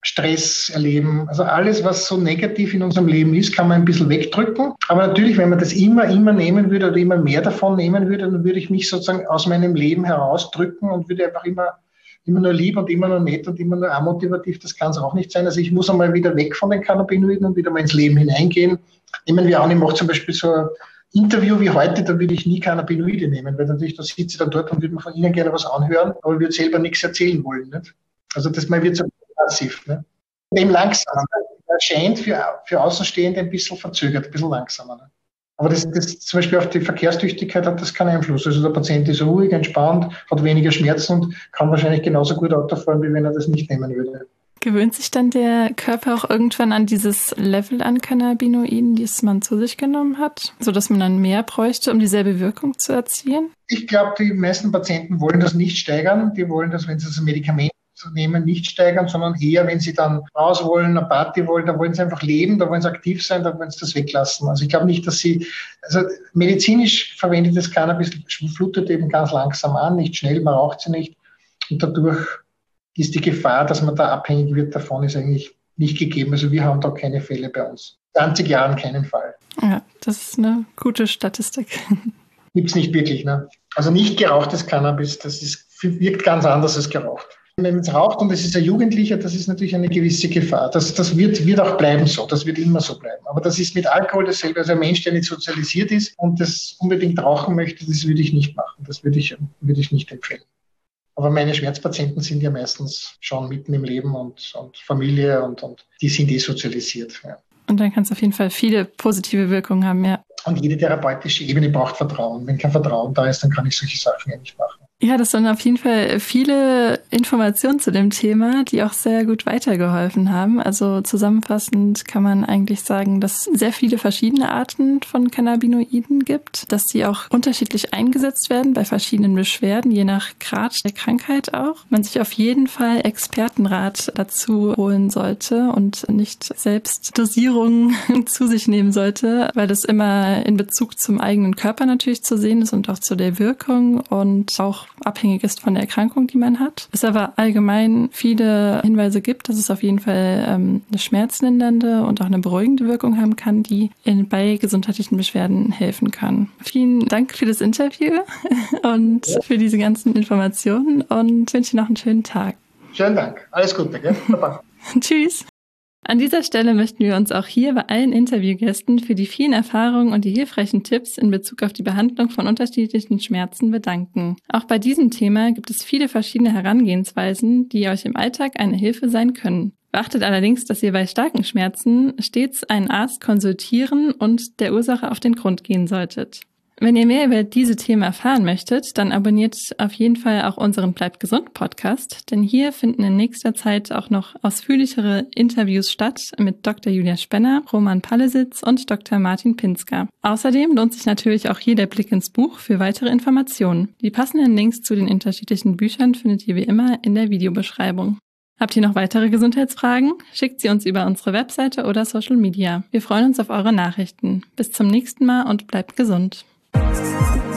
Stress erleben. Also alles, was so negativ in unserem Leben ist, kann man ein bisschen wegdrücken. Aber natürlich, wenn man das immer, immer nehmen würde oder immer mehr davon nehmen würde, dann würde ich mich sozusagen aus meinem Leben herausdrücken und würde einfach immer, immer nur lieb und immer nur nett und immer nur amotivativ. Das kann es auch nicht sein. Also ich muss einmal wieder weg von den Cannabinoiden und wieder mal ins Leben hineingehen. Nehmen wir an, ich mache zum Beispiel so ein Interview wie heute, da würde ich nie Cannabinoide nehmen, weil natürlich, da sitze ich dann dort und würde mir von Ihnen gerne was anhören, aber würde selber nichts erzählen wollen. Nicht? Also das mal wird so passiv. Ne? Eben langsamer. Erscheint für, für Außenstehende ein bisschen verzögert, ein bisschen langsamer. Ne? Aber das, das zum Beispiel auf die Verkehrstüchtigkeit hat das keinen Einfluss. Also der Patient ist ruhig, entspannt, hat weniger Schmerzen und kann wahrscheinlich genauso gut Auto fahren, wie wenn er das nicht nehmen würde. Gewöhnt sich dann der Körper auch irgendwann an dieses Level an Cannabinoiden, das man zu sich genommen hat, sodass man dann mehr bräuchte, um dieselbe Wirkung zu erzielen? Ich glaube, die meisten Patienten wollen das nicht steigern. Die wollen das, wenn sie das Medikament zu nehmen, nicht steigern, sondern eher, wenn sie dann raus wollen, eine Party wollen, da wollen sie einfach leben, da wollen sie aktiv sein, da wollen sie das weglassen. Also ich glaube nicht, dass sie, also medizinisch verwendetes Cannabis flutet eben ganz langsam an, nicht schnell, man raucht sie nicht. Und dadurch ist die Gefahr, dass man da abhängig wird davon, ist eigentlich nicht gegeben. Also wir haben da keine Fälle bei uns. 20 Jahren keinen Fall. Ja, das ist eine gute Statistik. Gibt es nicht wirklich. Ne? Also nicht gerauchtes Cannabis, das ist, wirkt ganz anders als geraucht. Wenn man es raucht und es ist ein Jugendlicher, das ist natürlich eine gewisse Gefahr. Das, das wird, wird auch bleiben so, das wird immer so bleiben. Aber das ist mit Alkohol dasselbe. Also ein Mensch, der nicht sozialisiert ist und das unbedingt rauchen möchte, das würde ich nicht machen. Das würde ich, würde ich nicht empfehlen. Aber meine Schmerzpatienten sind ja meistens schon mitten im Leben und, und Familie und, und die sind desozialisiert. Ja. Und dann kann es auf jeden Fall viele positive Wirkungen haben, ja. Und jede therapeutische Ebene braucht Vertrauen. Wenn kein Vertrauen da ist, dann kann ich solche Sachen ja nicht machen. Ja, das waren auf jeden Fall viele Informationen zu dem Thema, die auch sehr gut weitergeholfen haben. Also zusammenfassend kann man eigentlich sagen, dass es sehr viele verschiedene Arten von Cannabinoiden gibt, dass die auch unterschiedlich eingesetzt werden bei verschiedenen Beschwerden, je nach Grad der Krankheit auch. Man sich auf jeden Fall Expertenrat dazu holen sollte und nicht selbst Dosierungen <laughs> zu sich nehmen sollte, weil das immer in Bezug zum eigenen Körper natürlich zu sehen ist und auch zu der Wirkung und auch abhängig ist von der Erkrankung, die man hat. Es aber allgemein viele Hinweise gibt, dass es auf jeden Fall ähm, eine schmerzlindernde und auch eine beruhigende Wirkung haben kann, die in, bei gesundheitlichen Beschwerden helfen kann. Vielen Dank für das Interview <laughs> und für diese ganzen Informationen und wünsche noch einen schönen Tag. Schönen Dank. Alles Gute. Gell? <laughs> Tschüss. An dieser Stelle möchten wir uns auch hier bei allen Interviewgästen für die vielen Erfahrungen und die hilfreichen Tipps in Bezug auf die Behandlung von unterschiedlichen Schmerzen bedanken. Auch bei diesem Thema gibt es viele verschiedene Herangehensweisen, die euch im Alltag eine Hilfe sein können. Beachtet allerdings, dass ihr bei starken Schmerzen stets einen Arzt konsultieren und der Ursache auf den Grund gehen solltet. Wenn ihr mehr über diese Themen erfahren möchtet, dann abonniert auf jeden Fall auch unseren Bleibt gesund Podcast, denn hier finden in nächster Zeit auch noch ausführlichere Interviews statt mit Dr. Julia Spenner, Roman Pallesitz und Dr. Martin Pinsker. Außerdem lohnt sich natürlich auch hier der Blick ins Buch für weitere Informationen. Die passenden Links zu den unterschiedlichen Büchern findet ihr wie immer in der Videobeschreibung. Habt ihr noch weitere Gesundheitsfragen? Schickt sie uns über unsere Webseite oder Social Media. Wir freuen uns auf eure Nachrichten. Bis zum nächsten Mal und bleibt gesund. Thank you.